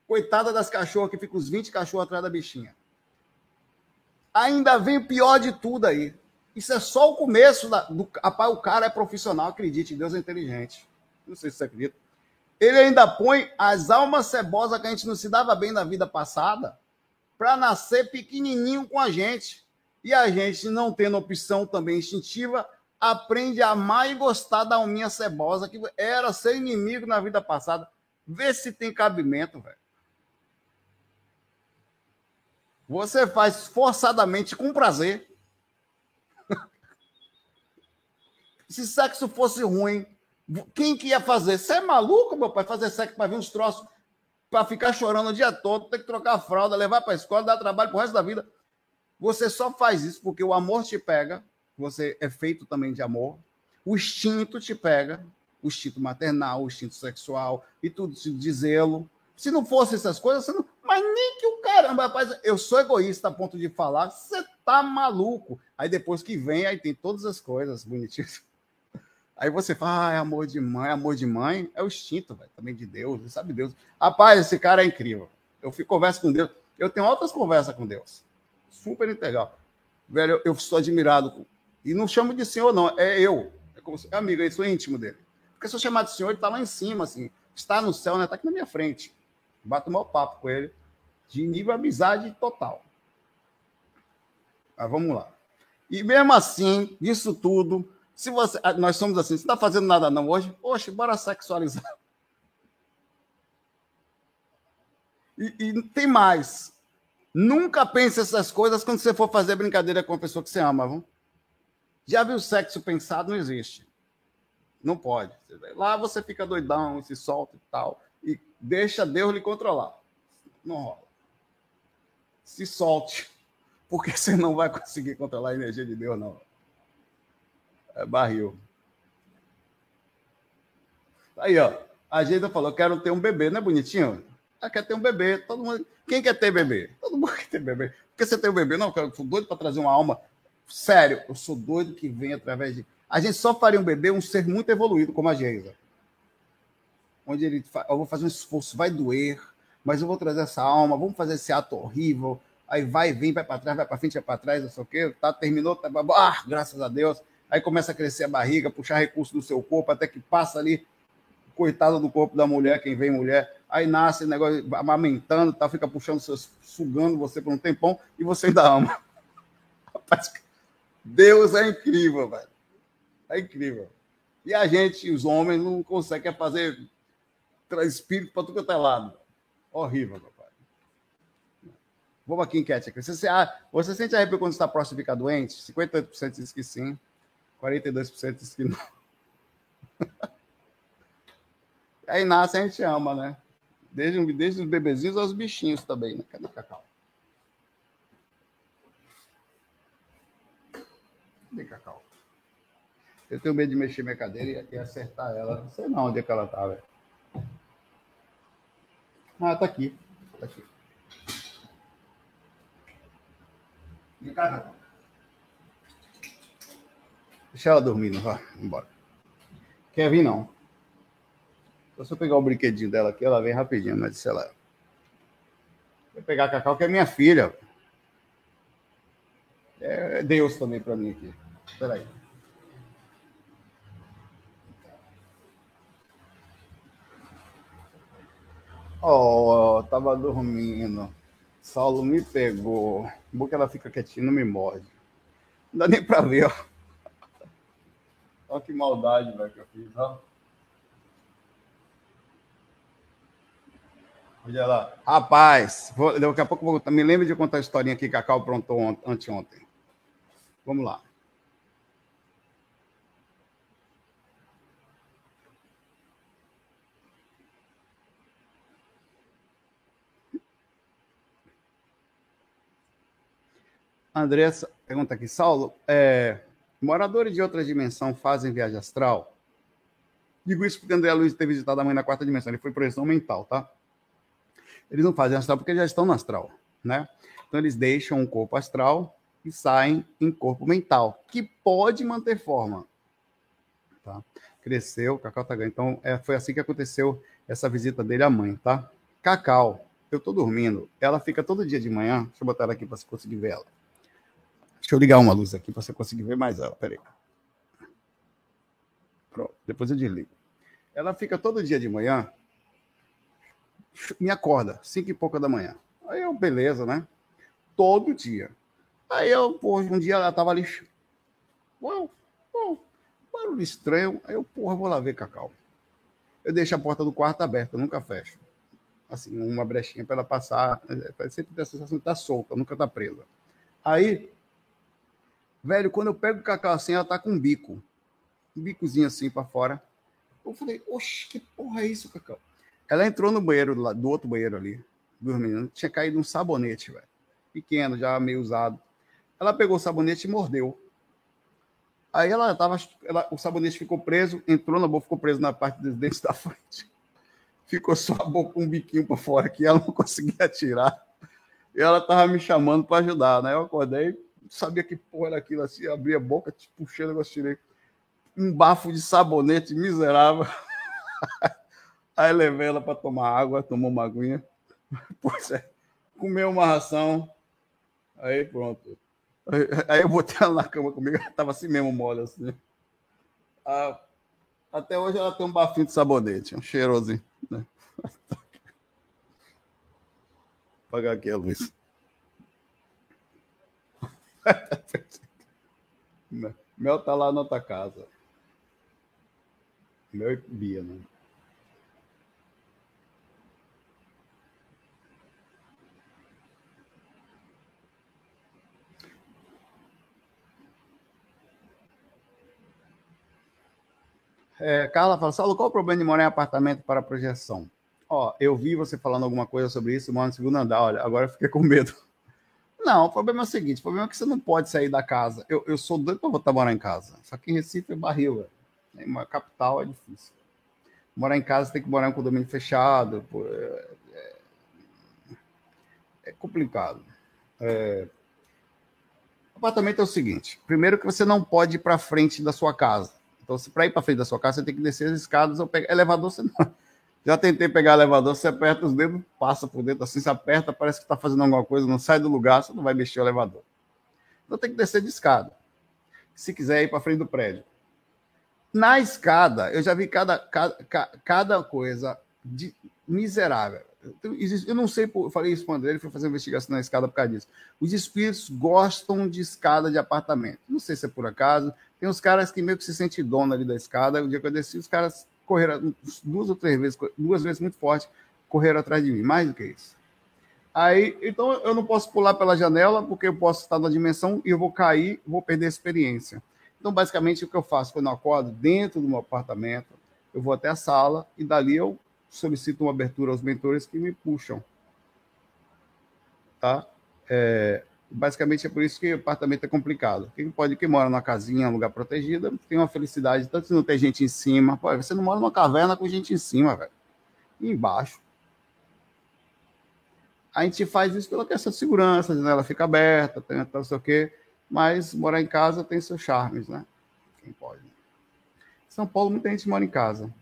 Coitada das cachorras que fica os 20 cachorros atrás da bichinha. Ainda vem pior de tudo aí. Isso é só o começo da, do. Rapaz, o cara é profissional, acredite, Deus é inteligente. Não sei se você acredita. Ele ainda põe as almas cebosas que a gente não se dava bem na vida passada para nascer pequenininho com a gente. E a gente, não tendo opção também instintiva, aprende a amar e gostar da alminha cebosa, que era ser inimigo na vida passada. Vê se tem cabimento, velho. Você faz forçadamente com prazer. Se sexo fosse ruim, quem que ia fazer? Você é maluco, meu pai? Fazer sexo para vir uns troços, para ficar chorando o dia todo, ter que trocar a fralda, levar para a escola, dar trabalho pro resto da vida. Você só faz isso porque o amor te pega, você é feito também de amor, o instinto te pega, o instinto maternal, o instinto sexual e tudo de zelo. Se não fosse essas coisas, você não, mas nem que o caramba, rapaz, eu sou egoísta a ponto de falar, você tá maluco. Aí depois que vem, aí tem todas as coisas bonitinhas. Aí você fala, ah, é amor de mãe, amor de mãe, é o instinto, velho, também de Deus, sabe Deus. Rapaz, esse cara é incrível. Eu fico conversa com Deus, eu tenho outras conversas com Deus. Super legal. Velho, eu, eu sou admirado. E não chamo de senhor, não, é eu. É como se, amigo, eu sou íntimo dele. Porque se eu chamar de senhor, ele tá lá em cima, assim, está no céu, né? Tá aqui na minha frente bato maior papo com ele, de nível amizade total. Mas vamos lá. E mesmo assim, isso tudo, se você. Ah, nós somos assim, você está fazendo nada não hoje? Poxa, bora sexualizar. E, e, tem mais. Nunca pense essas coisas quando você for fazer brincadeira com a pessoa que você ama, viu? Já viu sexo pensado? Não existe. Não pode. Lá você fica doidão, se solta e tal e deixa Deus lhe controlar. Não rola. Se solte, porque (laughs) você não vai conseguir controlar a energia de Deus, não. É barril. Aí, ó. A gente falou, quero ter um bebê, não é bonitinho? Ah, quer ter um bebê. Todo mundo... Quem quer ter bebê? Todo mundo (laughs) quer ter bebê. Por que você tem um bebê? Não, eu sou doido para trazer uma alma. Sério, eu sou doido que vem através de. A gente só faria um bebê um ser muito evoluído, como a Geisa onde ele eu vou fazer um esforço, vai doer, mas eu vou trazer essa alma, vamos fazer esse ato horrível. Aí vai, vem, vai para trás, vai para frente, vai para trás, não sei o quê, tá, terminou, tá, ah, graças a Deus. Aí começa a crescer a barriga, puxar recurso do seu corpo, até que passa ali, coitado do corpo da mulher, quem vem mulher. Aí nasce negócio amamentando, tá, fica puxando, sugando você por um tempão e você ainda ama. (laughs) Rapaz, Deus é incrível, velho. É incrível. E a gente, os homens, não conseguem fazer espírito para tudo quanto é lado. Horrível, papai. Vamos aqui, enquete. Aqui. Você, ah, você sente arrepio quando está próximo de ficar doente? 58% diz que sim, 42% diz que não. (laughs) Aí nasce, a gente ama, né? Desde, desde os bebezinhos aos bichinhos também, né? Cadê Cacau? Cadê Cacau? Eu tenho medo de mexer minha cadeira e, acertar ela. Não sei não onde é que ela tá, velho. Ah, tá aqui. Tá aqui. Vem cá, Cacau. Deixa ela dormindo, vá, embora. Quer vir, não? Então, se eu pegar o brinquedinho dela aqui, ela vem rapidinho, mas sei lá. Vou pegar a Cacau, que é minha filha. É Deus também para mim aqui. Espera aí. Oh, tava dormindo. Saulo me pegou. Bom que ela fica quietinha, não me morde. Não dá nem para ver, ó. Olha que maldade, velho, que eu fiz, ó. Olha lá. Rapaz, vou, daqui a pouco vou, me lembro de contar a historinha que Cacau aprontou anteontem. Vamos lá. Andressa pergunta aqui, Saulo, é, moradores de outra dimensão fazem viagem astral? Digo isso porque André Luiz ter visitado a mãe na quarta dimensão, ele foi projeção mental, tá? Eles não fazem astral porque já estão no astral, né? Então eles deixam um corpo astral e saem em corpo mental, que pode manter forma. Tá? Cresceu, Cacau tá ganhando. Então é, foi assim que aconteceu essa visita dele à mãe, tá? Cacau, eu tô dormindo, ela fica todo dia de manhã, deixa eu botar ela aqui para você conseguir ver ela. Deixa eu ligar uma luz aqui para você conseguir ver mais ela, peraí. Pronto, depois eu desligo. Ela fica todo dia de manhã me acorda, cinco e pouca da manhã. Aí eu, beleza, né? Todo dia. Aí eu, porra, um dia ela tava ali. Uau, uau, barulho estranho. Aí eu, porra, vou lá ver Cacau. Eu deixo a porta do quarto aberta, nunca fecho. Assim, uma brechinha para ela passar. É, sempre tem a sensação de estar tá solta, nunca tá presa. Aí, velho, quando eu pego o Cacau assim, ela tá com um bico. Um bicozinho assim para fora. Eu falei, oxe, que porra é isso, Cacau? Ela entrou no banheiro do outro banheiro ali, dormindo. Tinha caído um sabonete, velho. Pequeno, já meio usado. Ela pegou o sabonete e mordeu. Aí ela tava. Ela, o sabonete ficou preso, entrou na boca, ficou preso na parte dos dentes da frente. Ficou só a boca um biquinho para fora que ela não (laughs) conseguia tirar. E ela tava me chamando para ajudar, né? Eu acordei, sabia que porra era aquilo assim, abri a boca, tipo, puxei o negócio, tirei. Um bafo de sabonete miserável. (laughs) Aí levei ela para tomar água, tomou uma aguinha. (laughs) Pois é, comeu uma ração. Aí pronto. Aí, aí eu botei ela na cama comigo, ela tava assim mesmo mole, assim. Ah, até hoje ela tem um bafinho de sabonete, um cheirosinho. Né? (laughs) Pagar aqui a luz. (laughs) Mel tá lá na outra casa. Mel e Bia, né? É, Carla fala, Saulo, qual o problema de morar em apartamento para projeção? Ó, eu vi você falando alguma coisa sobre isso, moro no segundo andar. Olha, agora eu fiquei com medo. Não, o problema é o seguinte: o problema é que você não pode sair da casa. Eu, eu sou doido para voltar a morar em casa. Só que em Recife é barril, velho. Uma capital é difícil. Morar em casa tem que morar em um condomínio fechado. Pô, é, é, é, complicado. É... O apartamento é o seguinte: primeiro que você não pode ir para frente da sua casa. Então, para ir para frente da sua casa, você tem que descer as escadas ou pegar. Elevador, você não. Já tentei pegar elevador, você aperta os dedos, passa por dentro assim, você aperta, parece que está fazendo alguma coisa, não sai do lugar, você não vai mexer o elevador. Então tem que descer de escada. Se quiser ir para frente do prédio. Na escada, eu já vi cada, cada, cada coisa de, miserável. Eu não sei, eu falei isso para o André, ele foi fazer investigação na escada por causa disso. Os espíritos gostam de escada de apartamento. Não sei se é por acaso, tem uns caras que meio que se sentem dono ali da escada. O dia que eu desci, os caras correram duas ou três vezes, duas vezes muito forte, correram atrás de mim. Mais do que isso. Aí, então eu não posso pular pela janela, porque eu posso estar na dimensão e eu vou cair, vou perder a experiência. Então, basicamente, o que eu faço quando eu acordo dentro do meu apartamento, eu vou até a sala e dali eu solicito uma abertura aos mentores que me puxam. Tá? É, basicamente é por isso que o apartamento é complicado. Quem pode que mora numa casinha, um lugar protegido, tem uma felicidade, tanto se não tem gente em cima. Pô, você não mora numa caverna com gente em cima, velho. Embaixo. A gente faz isso pela questão de segurança, a janela fica aberta, tem não sei o quê, mas morar em casa tem seus charmes, né? Quem pode. Né? São Paulo, muita gente mora em casa.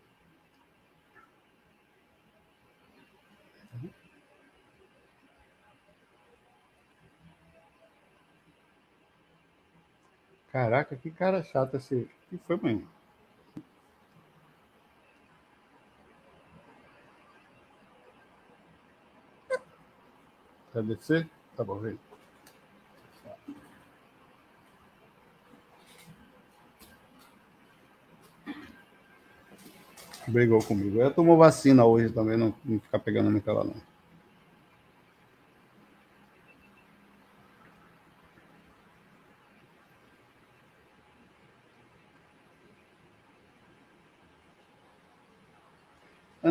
Caraca, que cara chato esse. que foi, mãe? Quer descer? Tá bom, vem. Brigou comigo. Eu tomou vacina hoje também, não, não ficar pegando lá, não.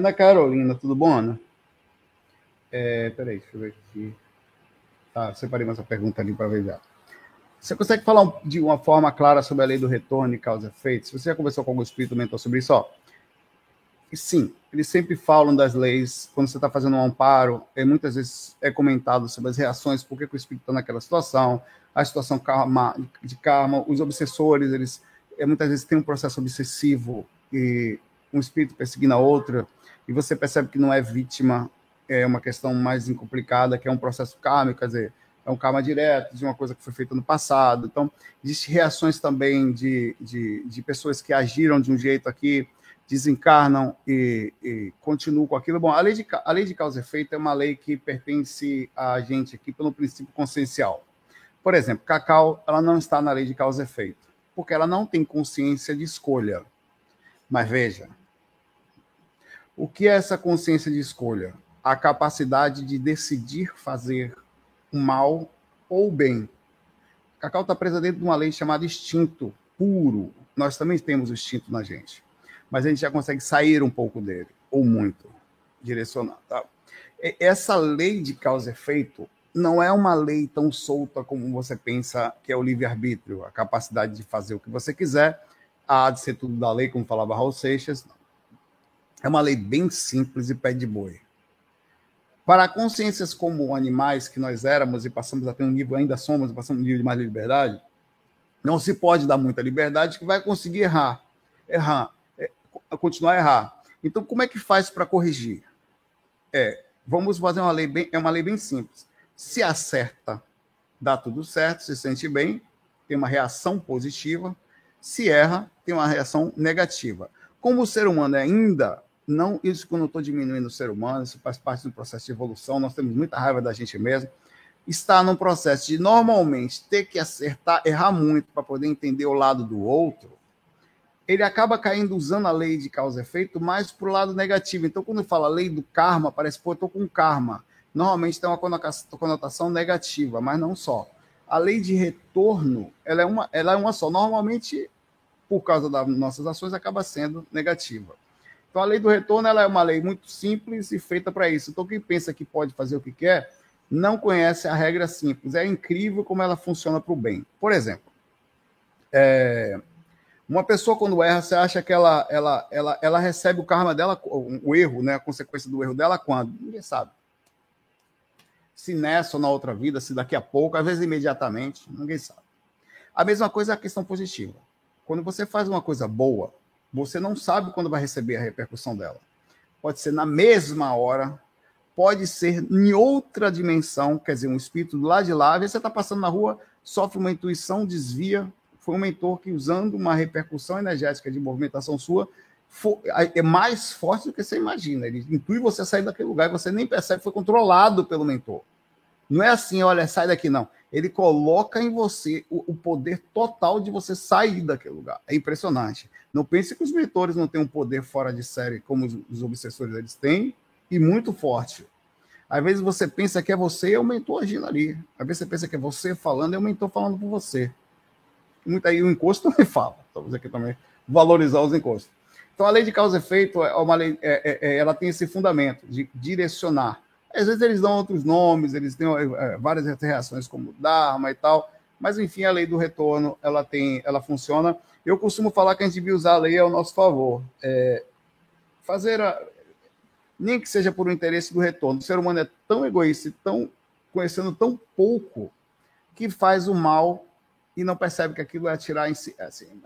Ana Carolina, tudo bom, Ana? É, peraí, deixa eu ver aqui. Tá, separei mais uma pergunta ali para ver. Você consegue falar de uma forma clara sobre a lei do retorno e causa e efeito? Se você já conversou com algum espírito mentor sobre isso, ó. E sim, eles sempre falam das leis. Quando você está fazendo um amparo, é, muitas vezes é comentado sobre as reações, por que, que o espírito está naquela situação, a situação karma, de karma, os obsessores, eles é, muitas vezes têm um processo obsessivo e um espírito perseguindo a outra e você percebe que não é vítima, é uma questão mais complicada, que é um processo kármico, quer dizer, é um karma direto de uma coisa que foi feita no passado. Então, existem reações também de, de, de, pessoas que agiram de um jeito aqui, desencarnam e, e, continuam com aquilo. Bom, a lei, de, a lei de causa e efeito é uma lei que pertence a gente aqui pelo princípio consciencial. Por exemplo, Cacau, ela não está na lei de causa e efeito, porque ela não tem consciência de escolha. Mas veja, o que é essa consciência de escolha? A capacidade de decidir fazer o mal ou o bem. Cacau está presa dentro de uma lei chamada instinto puro. Nós também temos o instinto na gente, mas a gente já consegue sair um pouco dele, ou muito, direcionar. Tá? Essa lei de causa e efeito não é uma lei tão solta como você pensa que é o livre-arbítrio, a capacidade de fazer o que você quiser, há de ser tudo da lei, como falava Raul Seixas. Não. É uma lei bem simples e pé de boi. Para consciências como animais que nós éramos e passamos a ter um nível, ainda somos, passamos um nível de mais liberdade, não se pode dar muita liberdade que vai conseguir errar, errar, é, continuar a errar. Então, como é que faz para corrigir? É, vamos fazer uma lei bem, é uma lei bem simples. Se acerta, dá tudo certo, se sente bem, tem uma reação positiva. Se erra, tem uma reação negativa. Como o ser humano ainda não, isso que eu não estou diminuindo o ser humano, isso faz parte do processo de evolução, nós temos muita raiva da gente mesmo. Está num processo de normalmente ter que acertar, errar muito para poder entender o lado do outro, ele acaba caindo usando a lei de causa e efeito mais para o lado negativo. Então, quando fala lei do karma, parece, pô, estou com karma. Normalmente tem uma conotação negativa, mas não só. A lei de retorno, ela é uma, ela é uma só. Normalmente, por causa das nossas ações, acaba sendo negativa. Então, a lei do retorno ela é uma lei muito simples e feita para isso. Então, quem pensa que pode fazer o que quer, não conhece a regra simples. É incrível como ela funciona para o bem. Por exemplo, é, uma pessoa, quando erra, você acha que ela, ela, ela, ela recebe o karma dela, o erro, né, a consequência do erro dela, quando? Ninguém sabe. Se nessa ou na outra vida, se daqui a pouco, às vezes imediatamente, ninguém sabe. A mesma coisa é a questão positiva. Quando você faz uma coisa boa, você não sabe quando vai receber a repercussão dela. Pode ser na mesma hora, pode ser em outra dimensão, quer dizer, um espírito lado de lá. Você está passando na rua, sofre uma intuição, desvia. Foi um mentor que, usando uma repercussão energética de movimentação sua, é mais forte do que você imagina. Ele intui você sair daquele lugar e você nem percebe, foi controlado pelo mentor. Não é assim, olha, sai daqui, não. Ele coloca em você o, o poder total de você sair daquele lugar. É impressionante. Não pense que os mentores não têm um poder fora de série como os, os obsessores eles têm, e muito forte. Às vezes você pensa que é você e é o mentor agindo ali. Às vezes você pensa que é você falando e é o mentor falando por você. Muito aí o encosto também (laughs) fala. Estamos aqui também valorizar os encostos. Então, a lei de causa e efeito é uma lei, é, é, é, ela tem esse fundamento de direcionar. Às vezes eles dão outros nomes, eles têm é, várias reações como Dharma e tal, mas enfim, a lei do retorno, ela tem, ela funciona. Eu costumo falar que a gente devia usar a lei ao nosso favor. É, fazer a, nem que seja por um interesse do retorno. O ser humano é tão egoísta e tão conhecendo tão pouco que faz o mal e não percebe que aquilo é atirar em si. Assim,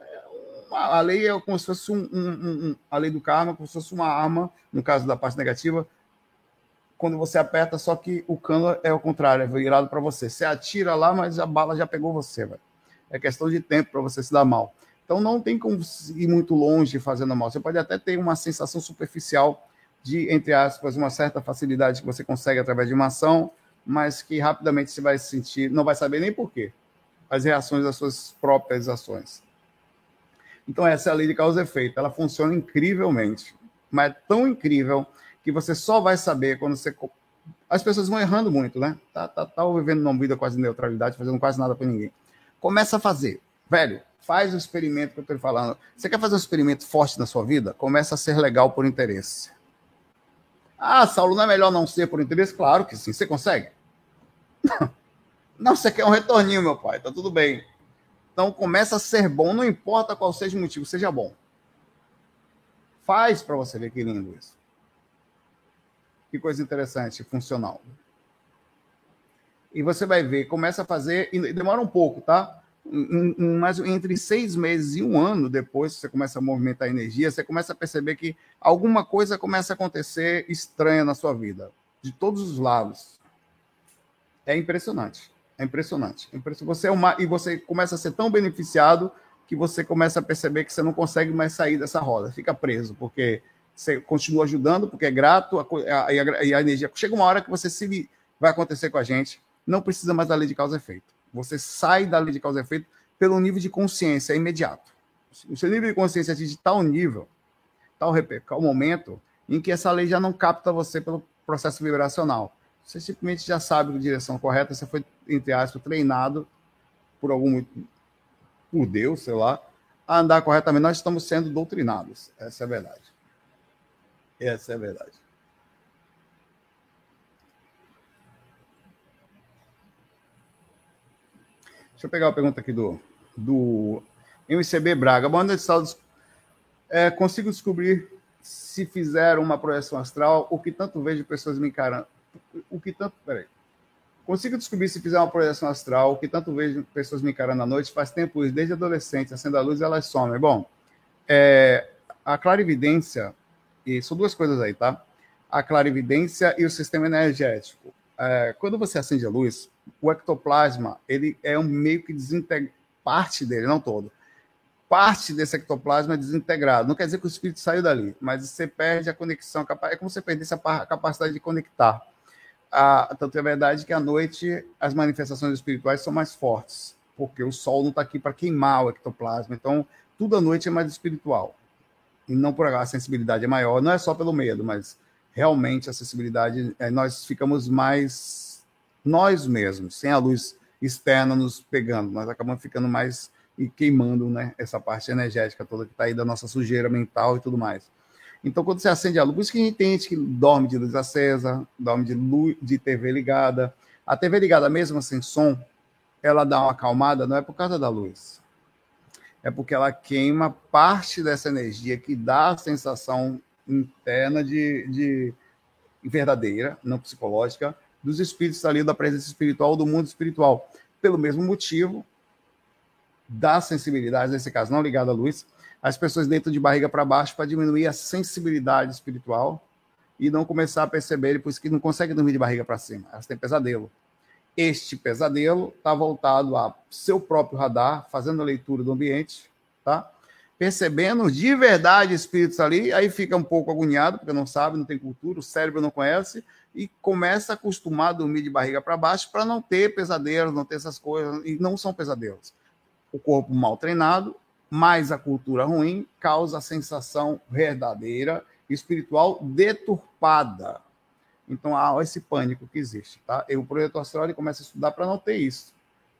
a lei é como se fosse um, um, um, a lei do karma, como se fosse uma arma, no caso da parte negativa, quando você aperta, só que o cano é o contrário, é virado para você. Você atira lá, mas a bala já pegou você, velho. É questão de tempo para você se dar mal. Então não tem como ir muito longe fazendo mal. Você pode até ter uma sensação superficial de, entre aspas, uma certa facilidade que você consegue através de uma ação, mas que rapidamente você vai sentir, não vai saber nem por quê, as reações das suas próprias ações. Então, essa é a lei de causa e efeito. Ela funciona incrivelmente, mas é tão incrível que você só vai saber quando você. As pessoas vão errando muito, né? Tá, tá, tá vivendo uma vida quase neutralidade, fazendo quase nada para ninguém. Começa a fazer. Velho, faz o experimento que eu estou falando. Você quer fazer um experimento forte na sua vida? Começa a ser legal por interesse. Ah, Saulo, não é melhor não ser por interesse? Claro que sim. Você consegue? (laughs) Não, você quer um retorninho, meu pai. Tá tudo bem. Então começa a ser bom, não importa qual seja o motivo, seja bom. Faz para você ver que lindo isso. Que coisa interessante, funcional. E você vai ver, começa a fazer, e demora um pouco, tá? Mas entre seis meses e um ano depois, você começa a movimentar a energia, você começa a perceber que alguma coisa começa a acontecer estranha na sua vida, de todos os lados. É impressionante. É impressionante. É. Você é uma, e você começa a ser tão beneficiado que você começa a perceber que você não consegue mais sair dessa roda, fica preso, porque você continua ajudando, porque é grato, a, a, a, a energia. Chega uma hora que você se vai acontecer com a gente, não precisa mais da lei de causa e efeito. Você sai da lei de causa e efeito pelo nível de consciência é imediato. O seu nível de consciência atinge tal nível, tal, tal momento, em que essa lei já não capta você pelo processo vibracional. Você simplesmente já sabe a direção correta, você foi, entre aspas, treinado por algum por Deus, sei lá, a andar corretamente. Nós estamos sendo doutrinados. Essa é a verdade. Essa é a verdade. Deixa eu pegar a pergunta aqui do, do MCB Braga. Boa noite, Saulos. É, consigo descobrir se fizer uma projeção astral o que tanto vejo pessoas me encarando o que tanto. Peraí. Consigo descobrir se fizer uma projeção astral, o que tanto vejo pessoas me encarando à noite, faz tempo, desde adolescente, acendo a luz elas somem. Bom, é, a clarividência, e são duas coisas aí, tá? A clarividência e o sistema energético. É, quando você acende a luz, o ectoplasma, ele é um meio que desintegra parte dele, não todo. Parte desse ectoplasma é desintegrado. Não quer dizer que o espírito saiu dali, mas você perde a conexão. É como se você perdesse a capacidade de conectar a, tanto é verdade que à noite as manifestações espirituais são mais fortes, porque o sol não está aqui para queimar o ectoplasma. Então, tudo à noite é mais espiritual. E não por a sensibilidade é maior, não é só pelo medo, mas realmente a sensibilidade, é, nós ficamos mais nós mesmos, sem a luz externa nos pegando, nós acabamos ficando mais e queimando né, essa parte energética toda que está aí da nossa sujeira mental e tudo mais. Então, quando você acende a luz, por isso que a gente tem gente que dorme de luz acesa, dorme de, luz, de TV ligada. A TV ligada, mesmo sem som, ela dá uma acalmada, não é por causa da luz. É porque ela queima parte dessa energia que dá a sensação interna de, de verdadeira, não psicológica, dos espíritos ali, da presença espiritual, do mundo espiritual. Pelo mesmo motivo da sensibilidade, nesse caso, não ligada à luz, as pessoas dentro de barriga para baixo para diminuir a sensibilidade espiritual e não começar a perceber, por isso que não conseguem dormir de barriga para cima, elas têm pesadelo. Este pesadelo está voltado a seu próprio radar, fazendo a leitura do ambiente, tá? Percebendo de verdade espíritos ali, aí fica um pouco agoniado, porque não sabe, não tem cultura, o cérebro não conhece, e começa a acostumar a dormir de barriga para baixo para não ter pesadelos, não ter essas coisas, e não são pesadelos. O corpo mal treinado mas a cultura ruim causa a sensação verdadeira, espiritual deturpada. Então há esse pânico que existe, tá? E o projetor astral ele começa a estudar para não ter isso.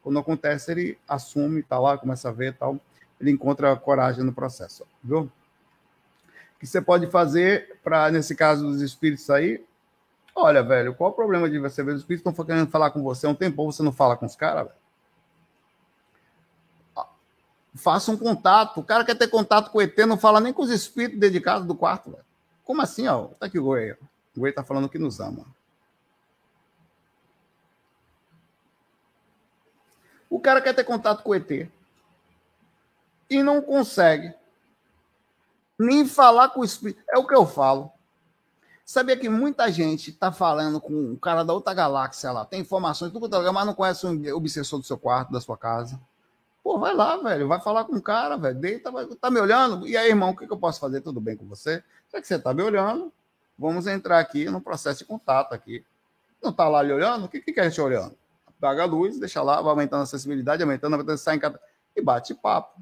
Quando acontece, ele assume, tá lá, começa a ver tal, ele encontra coragem no processo, viu? O que você pode fazer para, nesse caso dos espíritos aí? Olha, velho, qual o problema de você ver os espíritos estão querendo falar com você há um tempo, você não fala com os caras, velho? Faça um contato. O cara quer ter contato com o ET, não fala nem com os espíritos dedicados do quarto, velho. Como assim, ó? Tá aqui o Goi. O Goi tá falando que nos ama. O cara quer ter contato com o ET e não consegue nem falar com o espírito. É o que eu falo. Sabia que muita gente está falando com um cara da outra galáxia lá, tem informações, tudo lugar, mas não conhece o obsessor do seu quarto, da sua casa. Pô, vai lá, velho, vai falar com o cara, velho, deita, vai, tá me olhando? E aí, irmão, o que, que eu posso fazer? Tudo bem com você? Já que você tá me olhando, vamos entrar aqui no processo de contato aqui. Não tá lá olhando? O que, que, a gente olhando? Apaga a luz, deixa lá, vai aumentando a acessibilidade, aumentando, aumentando, sai em. E bate papo.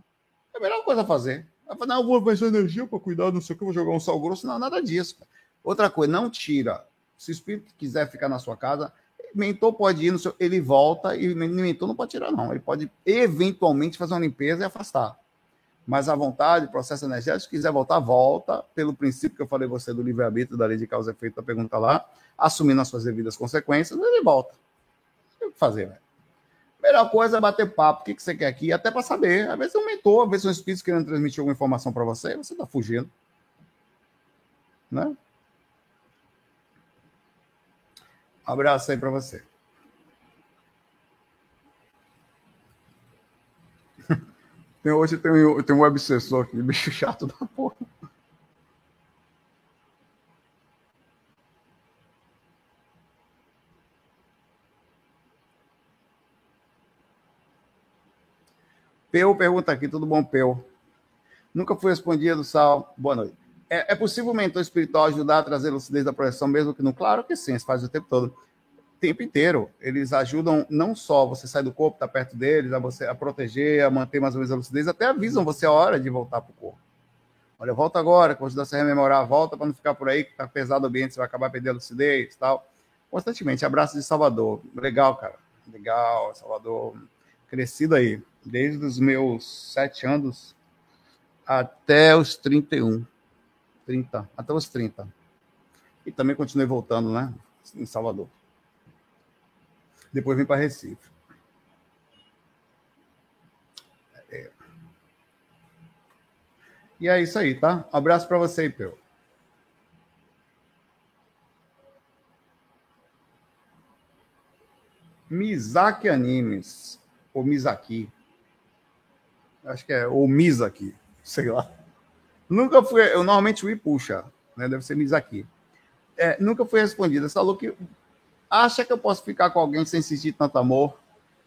É a melhor coisa a fazer. Vai falar, não, vou ver energia para cuidar, não sei o que, vou jogar um sal grosso. Não, nada disso. Cara. Outra coisa, não tira. Se o espírito quiser ficar na sua casa, mentor pode ir no seu, ele volta e mentor não pode tirar não. Ele pode eventualmente fazer uma limpeza e afastar. Mas à vontade, processo energético, se quiser voltar, volta, pelo princípio que eu falei você do livre-arbítrio, da lei de causa e efeito, da pergunta lá, assumindo as suas devidas consequências, ele volta. Tem o que fazer, velho. Melhor coisa é bater papo, o que, que você quer aqui, até para saber. Às vezes é um mentor, às vezes é um espírito querendo transmitir alguma informação para você, você está fugindo. Né? Um abraço aí para você. Tem, hoje tem, tem um obsessor aqui, bicho chato da porra. Peu pergunta aqui, tudo bom, Peu? Nunca fui respondido, Sal. Boa noite. É, é, possível o mentor espiritual ajudar a trazer lucidez da projeção, mesmo que não? Claro que sim, faz o tempo todo. Tempo inteiro. Eles ajudam não só você sair do corpo, tá perto deles, a você a proteger, a manter mais ou menos a lucidez, até avisam você a hora de voltar para o corpo. Olha, volta agora, que vou ajudar você a rememorar, volta para não ficar por aí, que está pesado o ambiente, você vai acabar perdendo a lucidez tal. Constantemente. Abraço de Salvador. Legal, cara. Legal, Salvador. Crescido aí. Desde os meus sete anos até os 31. 30, até os 30. E também continuei voltando, né? Em Salvador. Depois vim para Recife. É. E é isso aí, tá? Um abraço para você, Peu. Mizaki Animes, ou Mizaki. Acho que é, ou Mizaki, sei lá. Nunca fui. Eu normalmente o puxa, né? Deve ser Mizaki. É, nunca fui respondida. Você falou que acha que eu posso ficar com alguém sem sentir tanto amor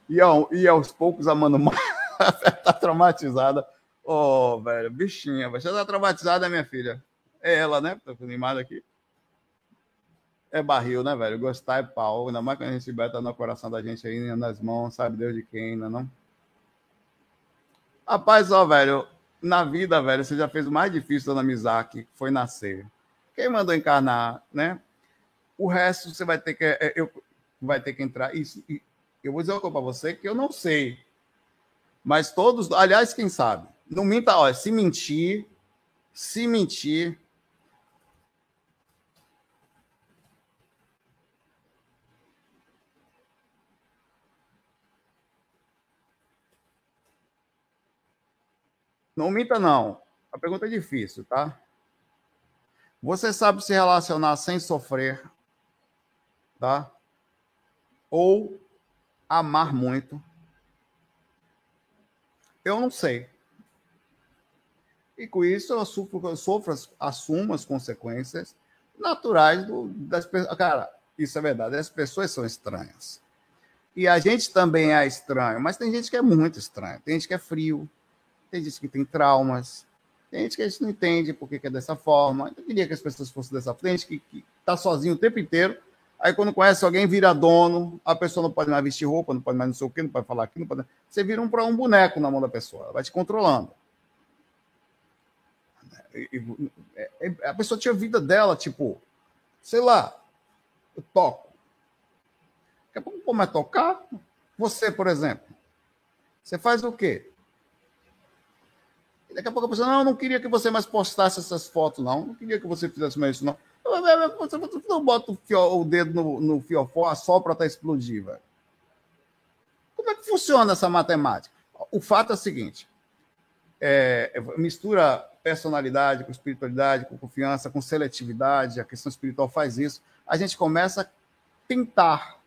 e, ao, e aos poucos amando mais. (laughs) tá traumatizada. Oh, velho, bichinha, você tá traumatizada, minha filha. É ela, né? Tô animado aqui. É barril, né, velho? Gostar é pau. Ainda mais quando a gente beta no coração da gente aí, nas mãos, sabe Deus de quem, ainda não? Rapaz, ó, velho, na vida, velho, você já fez o mais difícil, dona Mizaki, foi nascer. Quem mandou encarnar, né? O resto você vai ter que, é, eu, vai ter que entrar. Isso, eu vou dizer uma coisa para você que eu não sei. Mas todos, aliás, quem sabe? Não minta, olha, se mentir, se mentir, Não minta, não. A pergunta é difícil, tá? Você sabe se relacionar sem sofrer, tá? Ou amar muito? Eu não sei. E com isso eu sofro, eu sofro assumo as consequências naturais do, das pessoas. Cara, isso é verdade. As pessoas são estranhas. E a gente também é estranho, mas tem gente que é muito estranha. Tem gente que é frio, tem gente que tem traumas, tem gente que a gente não entende por que é dessa forma. Eu queria que as pessoas fossem dessa frente, que está sozinho o tempo inteiro. Aí, quando conhece alguém, vira dono, a pessoa não pode mais vestir roupa, não pode mais não sei o quê, não pode falar aqui, não pode. Você vira um, um boneco na mão da pessoa, ela vai te controlando. E, e, é, a pessoa tinha vida dela, tipo, sei lá, Eu toco. Daqui a pouco começa a tocar. Você, por exemplo, você faz o quê? Daqui a pouco a pessoa, não, eu não queria que você mais postasse essas fotos, não. Não queria que você fizesse mais isso, não. Você não bota o, fio, o dedo no, no fiofó só para tá explodir, velho. Como é que funciona essa matemática? O fato é o seguinte: é, mistura personalidade com espiritualidade, com confiança, com seletividade. A questão espiritual faz isso. A gente começa a tentar,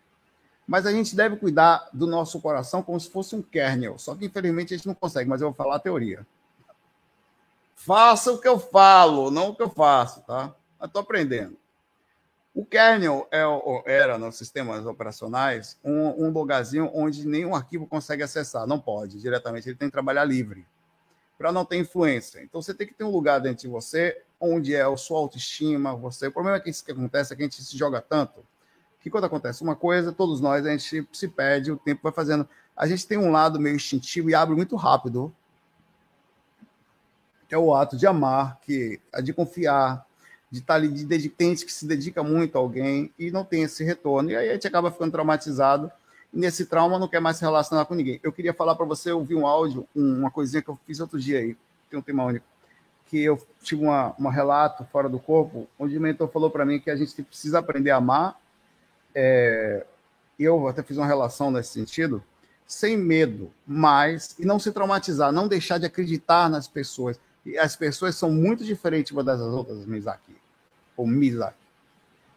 mas a gente deve cuidar do nosso coração como se fosse um kernel. Só que infelizmente a gente não consegue. Mas eu vou falar a teoria. Faça o que eu falo, não o que eu faço, tá? Estou aprendendo. O kernel é, era nos sistemas operacionais um, um lugarzinho onde nenhum arquivo consegue acessar, não pode diretamente, ele tem que trabalhar livre para não ter influência. Então você tem que ter um lugar dentro de você onde é a sua autoestima, você. O problema é que isso que acontece é que a gente se joga tanto que quando acontece uma coisa, todos nós a gente se perde, o tempo vai fazendo. A gente tem um lado meio instintivo e abre muito rápido, que é o ato de amar, que é de confiar, de estar ali, de dedicar, que se dedica muito a alguém e não tem esse retorno. E aí a gente acaba ficando traumatizado. E nesse trauma não quer mais se relacionar com ninguém. Eu queria falar para você, eu vi um áudio, uma coisinha que eu fiz outro dia aí, tem um tema único, que eu tive uma, um relato fora do corpo, onde o mentor falou para mim que a gente precisa aprender a amar. É, eu até fiz uma relação nesse sentido, sem medo, mas e não se traumatizar, não deixar de acreditar nas pessoas. As pessoas são muito diferentes umas das outras, Mizaki. Ou Mizaki.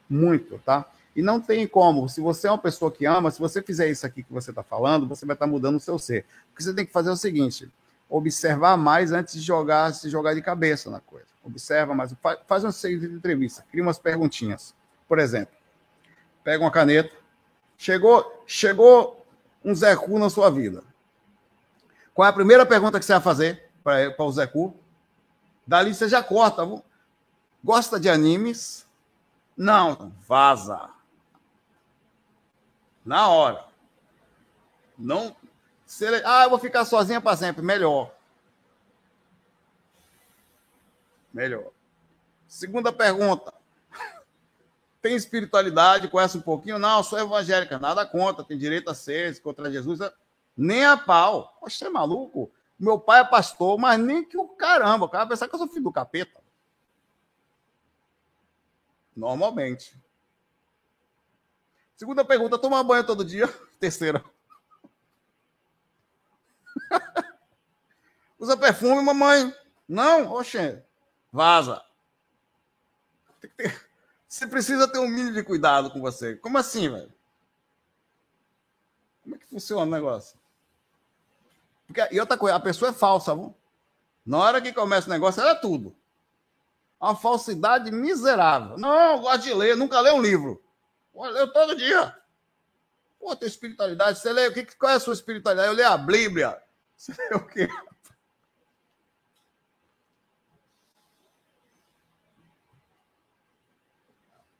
Muito, tá? E não tem como. Se você é uma pessoa que ama, se você fizer isso aqui que você está falando, você vai estar tá mudando o seu ser. O que você tem que fazer é o seguinte: observar mais antes de jogar, se jogar de cabeça na coisa. Observa mais, faz uma série de entrevista, cria umas perguntinhas. Por exemplo, pega uma caneta, chegou, chegou um Zé Cu na sua vida. Qual é a primeira pergunta que você vai fazer para o Zé Cu? Dali você já corta. Gosta de animes? Não, vaza. Na hora. Não. Ele, ah, eu vou ficar sozinha para sempre. Melhor. Melhor. Segunda pergunta. (laughs) Tem espiritualidade? Conhece um pouquinho? Não, sou evangélica. Nada contra. Tem direito a ser contra Jesus. Nem a pau. Poxa, é maluco? Meu pai é pastor, mas nem que o caramba. O cara vai pensar que eu sou filho do capeta. Normalmente. Segunda pergunta: toma banho todo dia? (laughs) Terceira. (laughs) Usa perfume, mamãe? Não? Oxê. Vaza. Ter... Você precisa ter um mínimo de cuidado com você. Como assim, velho? Como é que funciona o negócio? Porque, e outra coisa, a pessoa é falsa, viu? Na hora que começa o negócio, ela é tudo. Uma falsidade miserável. Não, eu gosto de ler, nunca lê um livro. Eu leio todo dia. Pô, tem espiritualidade. Você lê o que? Qual é a sua espiritualidade? Eu leio a Bíblia. (laughs) Você lê o quê?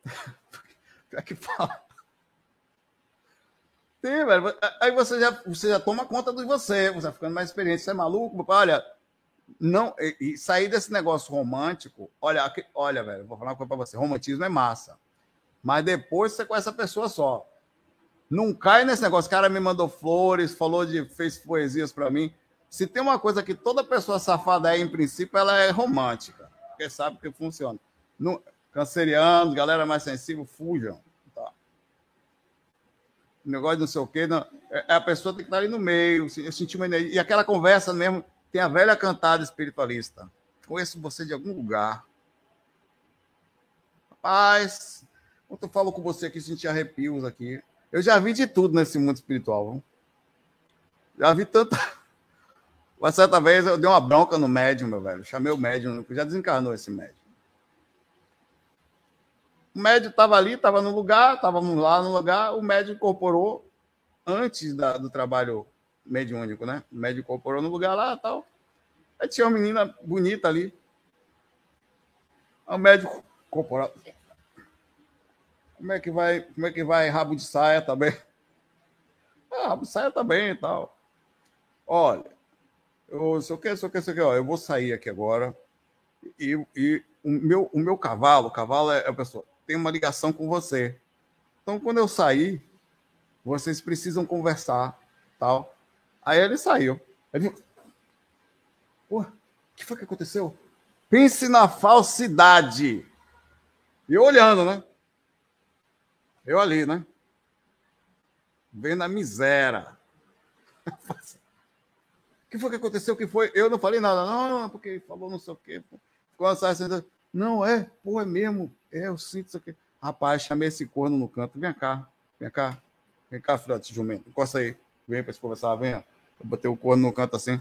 (laughs) É que fala. Tem, velho. Aí você já, você já toma conta de você, você vai ficando mais experiente. Você é maluco? Olha, não, e, e sair desse negócio romântico, olha, olha, velho, vou falar uma coisa para você: romantismo é massa. Mas depois você conhece a pessoa só. Não cai nesse negócio. O cara me mandou flores, falou de. fez poesias para mim. Se tem uma coisa que toda pessoa safada é, em princípio, ela é romântica. Porque sabe que funciona. No, canceriano, galera mais sensível, fujam. Negócio de não sei o quê. Não, é, a pessoa tem que estar ali no meio. Eu senti uma energia. E aquela conversa mesmo tem a velha cantada espiritualista. Conheço você de algum lugar. Rapaz, quando eu falo com você aqui, senti arrepios aqui. Eu já vi de tudo nesse mundo espiritual. Viu? Já vi tanta. (laughs) Uma certa vez eu dei uma bronca no médium, meu velho. Chamei o médium, já desencarnou esse médium. O médium estava ali, estava no lugar, estávamos lá no lugar, o médium incorporou antes da, do trabalho mediúnico, né? O médico incorporou no lugar lá tal. Aí tinha uma menina bonita ali. O médico corporal. Como é que vai, como é que vai rabo de saia também? Ah, rabo de saia também e tal. Olha, eu só quero, só quero, só quero, eu vou sair aqui agora e, e o, meu, o meu cavalo, o cavalo é a pessoa, tem uma ligação com você. Então, quando eu sair, vocês precisam conversar, tal. Aí ele saiu. Ele o que foi que aconteceu? Pense na falsidade. E olhando, né? Eu ali, né? Vendo a miséria. (laughs) O que foi que aconteceu? O que foi? Eu não falei nada, não, porque falou não sei o quê. Ficou assim, não, é, pô, é mesmo. É, eu sinto isso aqui. Rapaz, chamei esse corno no canto. Vem cá, vem cá. Vem cá, filhote de jumento. Encosta aí. Vem para se conversar, vem. Eu botei o corno no canto assim.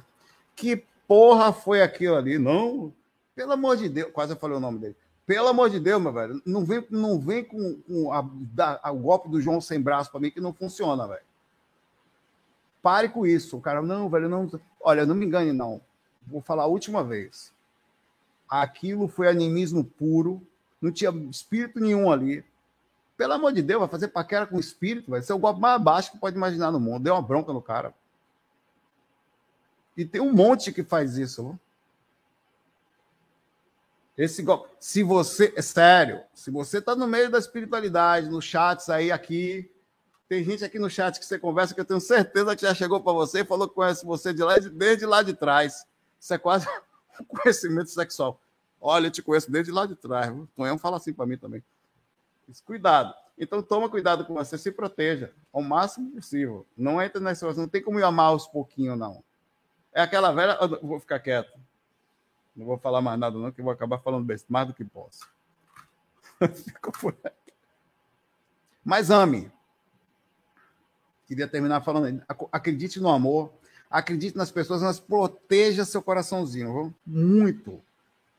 Que porra foi aquilo ali? Não, pelo amor de Deus. Quase eu falei o nome dele. Pelo amor de Deus, meu velho. Não vem, não vem com, com a, da, a, o golpe do João sem braço para mim que não funciona, velho. Pare com isso. O cara, não, velho, não. Olha, não me engane, não. Vou falar a última vez. Aquilo foi animismo puro. Não tinha espírito nenhum ali. Pelo amor de Deus, vai fazer paquera com espírito, vai ser o golpe mais baixo que pode imaginar no mundo. Deu uma bronca no cara. E tem um monte que faz isso. Esse golpe. Se você. É sério, se você está no meio da espiritualidade, no chat, aí aqui. Tem gente aqui no chat que você conversa que eu tenho certeza que já chegou para você e falou que conhece você de lá, desde lá de trás. Isso é quase (laughs) conhecimento sexual. Olha, eu te conheço desde lá de trás. O Tonhão fala assim para mim também. Cuidado. Então toma cuidado com você, se proteja ao máximo possível. Não entra nessa situação, não tem como amar aos pouquinhos, não. É aquela velha. Vou ficar quieto. Não vou falar mais nada, não, que vou acabar falando mais do que posso. (laughs) Mas ame. Queria terminar falando. Acredite no amor, acredite nas pessoas, mas proteja seu coraçãozinho. Viu? Muito.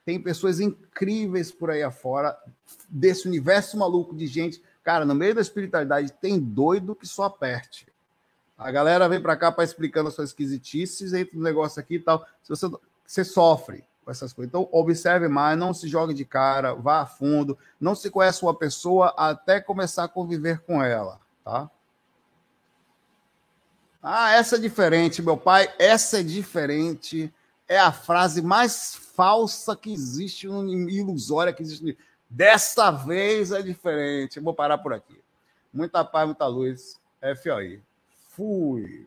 Tem pessoas incríveis por aí afora, desse universo maluco de gente. Cara, no meio da espiritualidade tem doido que só aperte. A galera vem para cá para explicando as suas esquisitices, entra no negócio aqui e tal. Se você, você sofre com essas coisas. Então, observe mais, não se jogue de cara, vá a fundo, não se conhece uma pessoa até começar a conviver com ela, tá? Ah, essa é diferente, meu pai, essa é diferente. É a frase mais falsa que existe, ilusória que existe. Dessa vez é diferente. Vou parar por aqui. Muita paz, muita luz. FOI. Fui.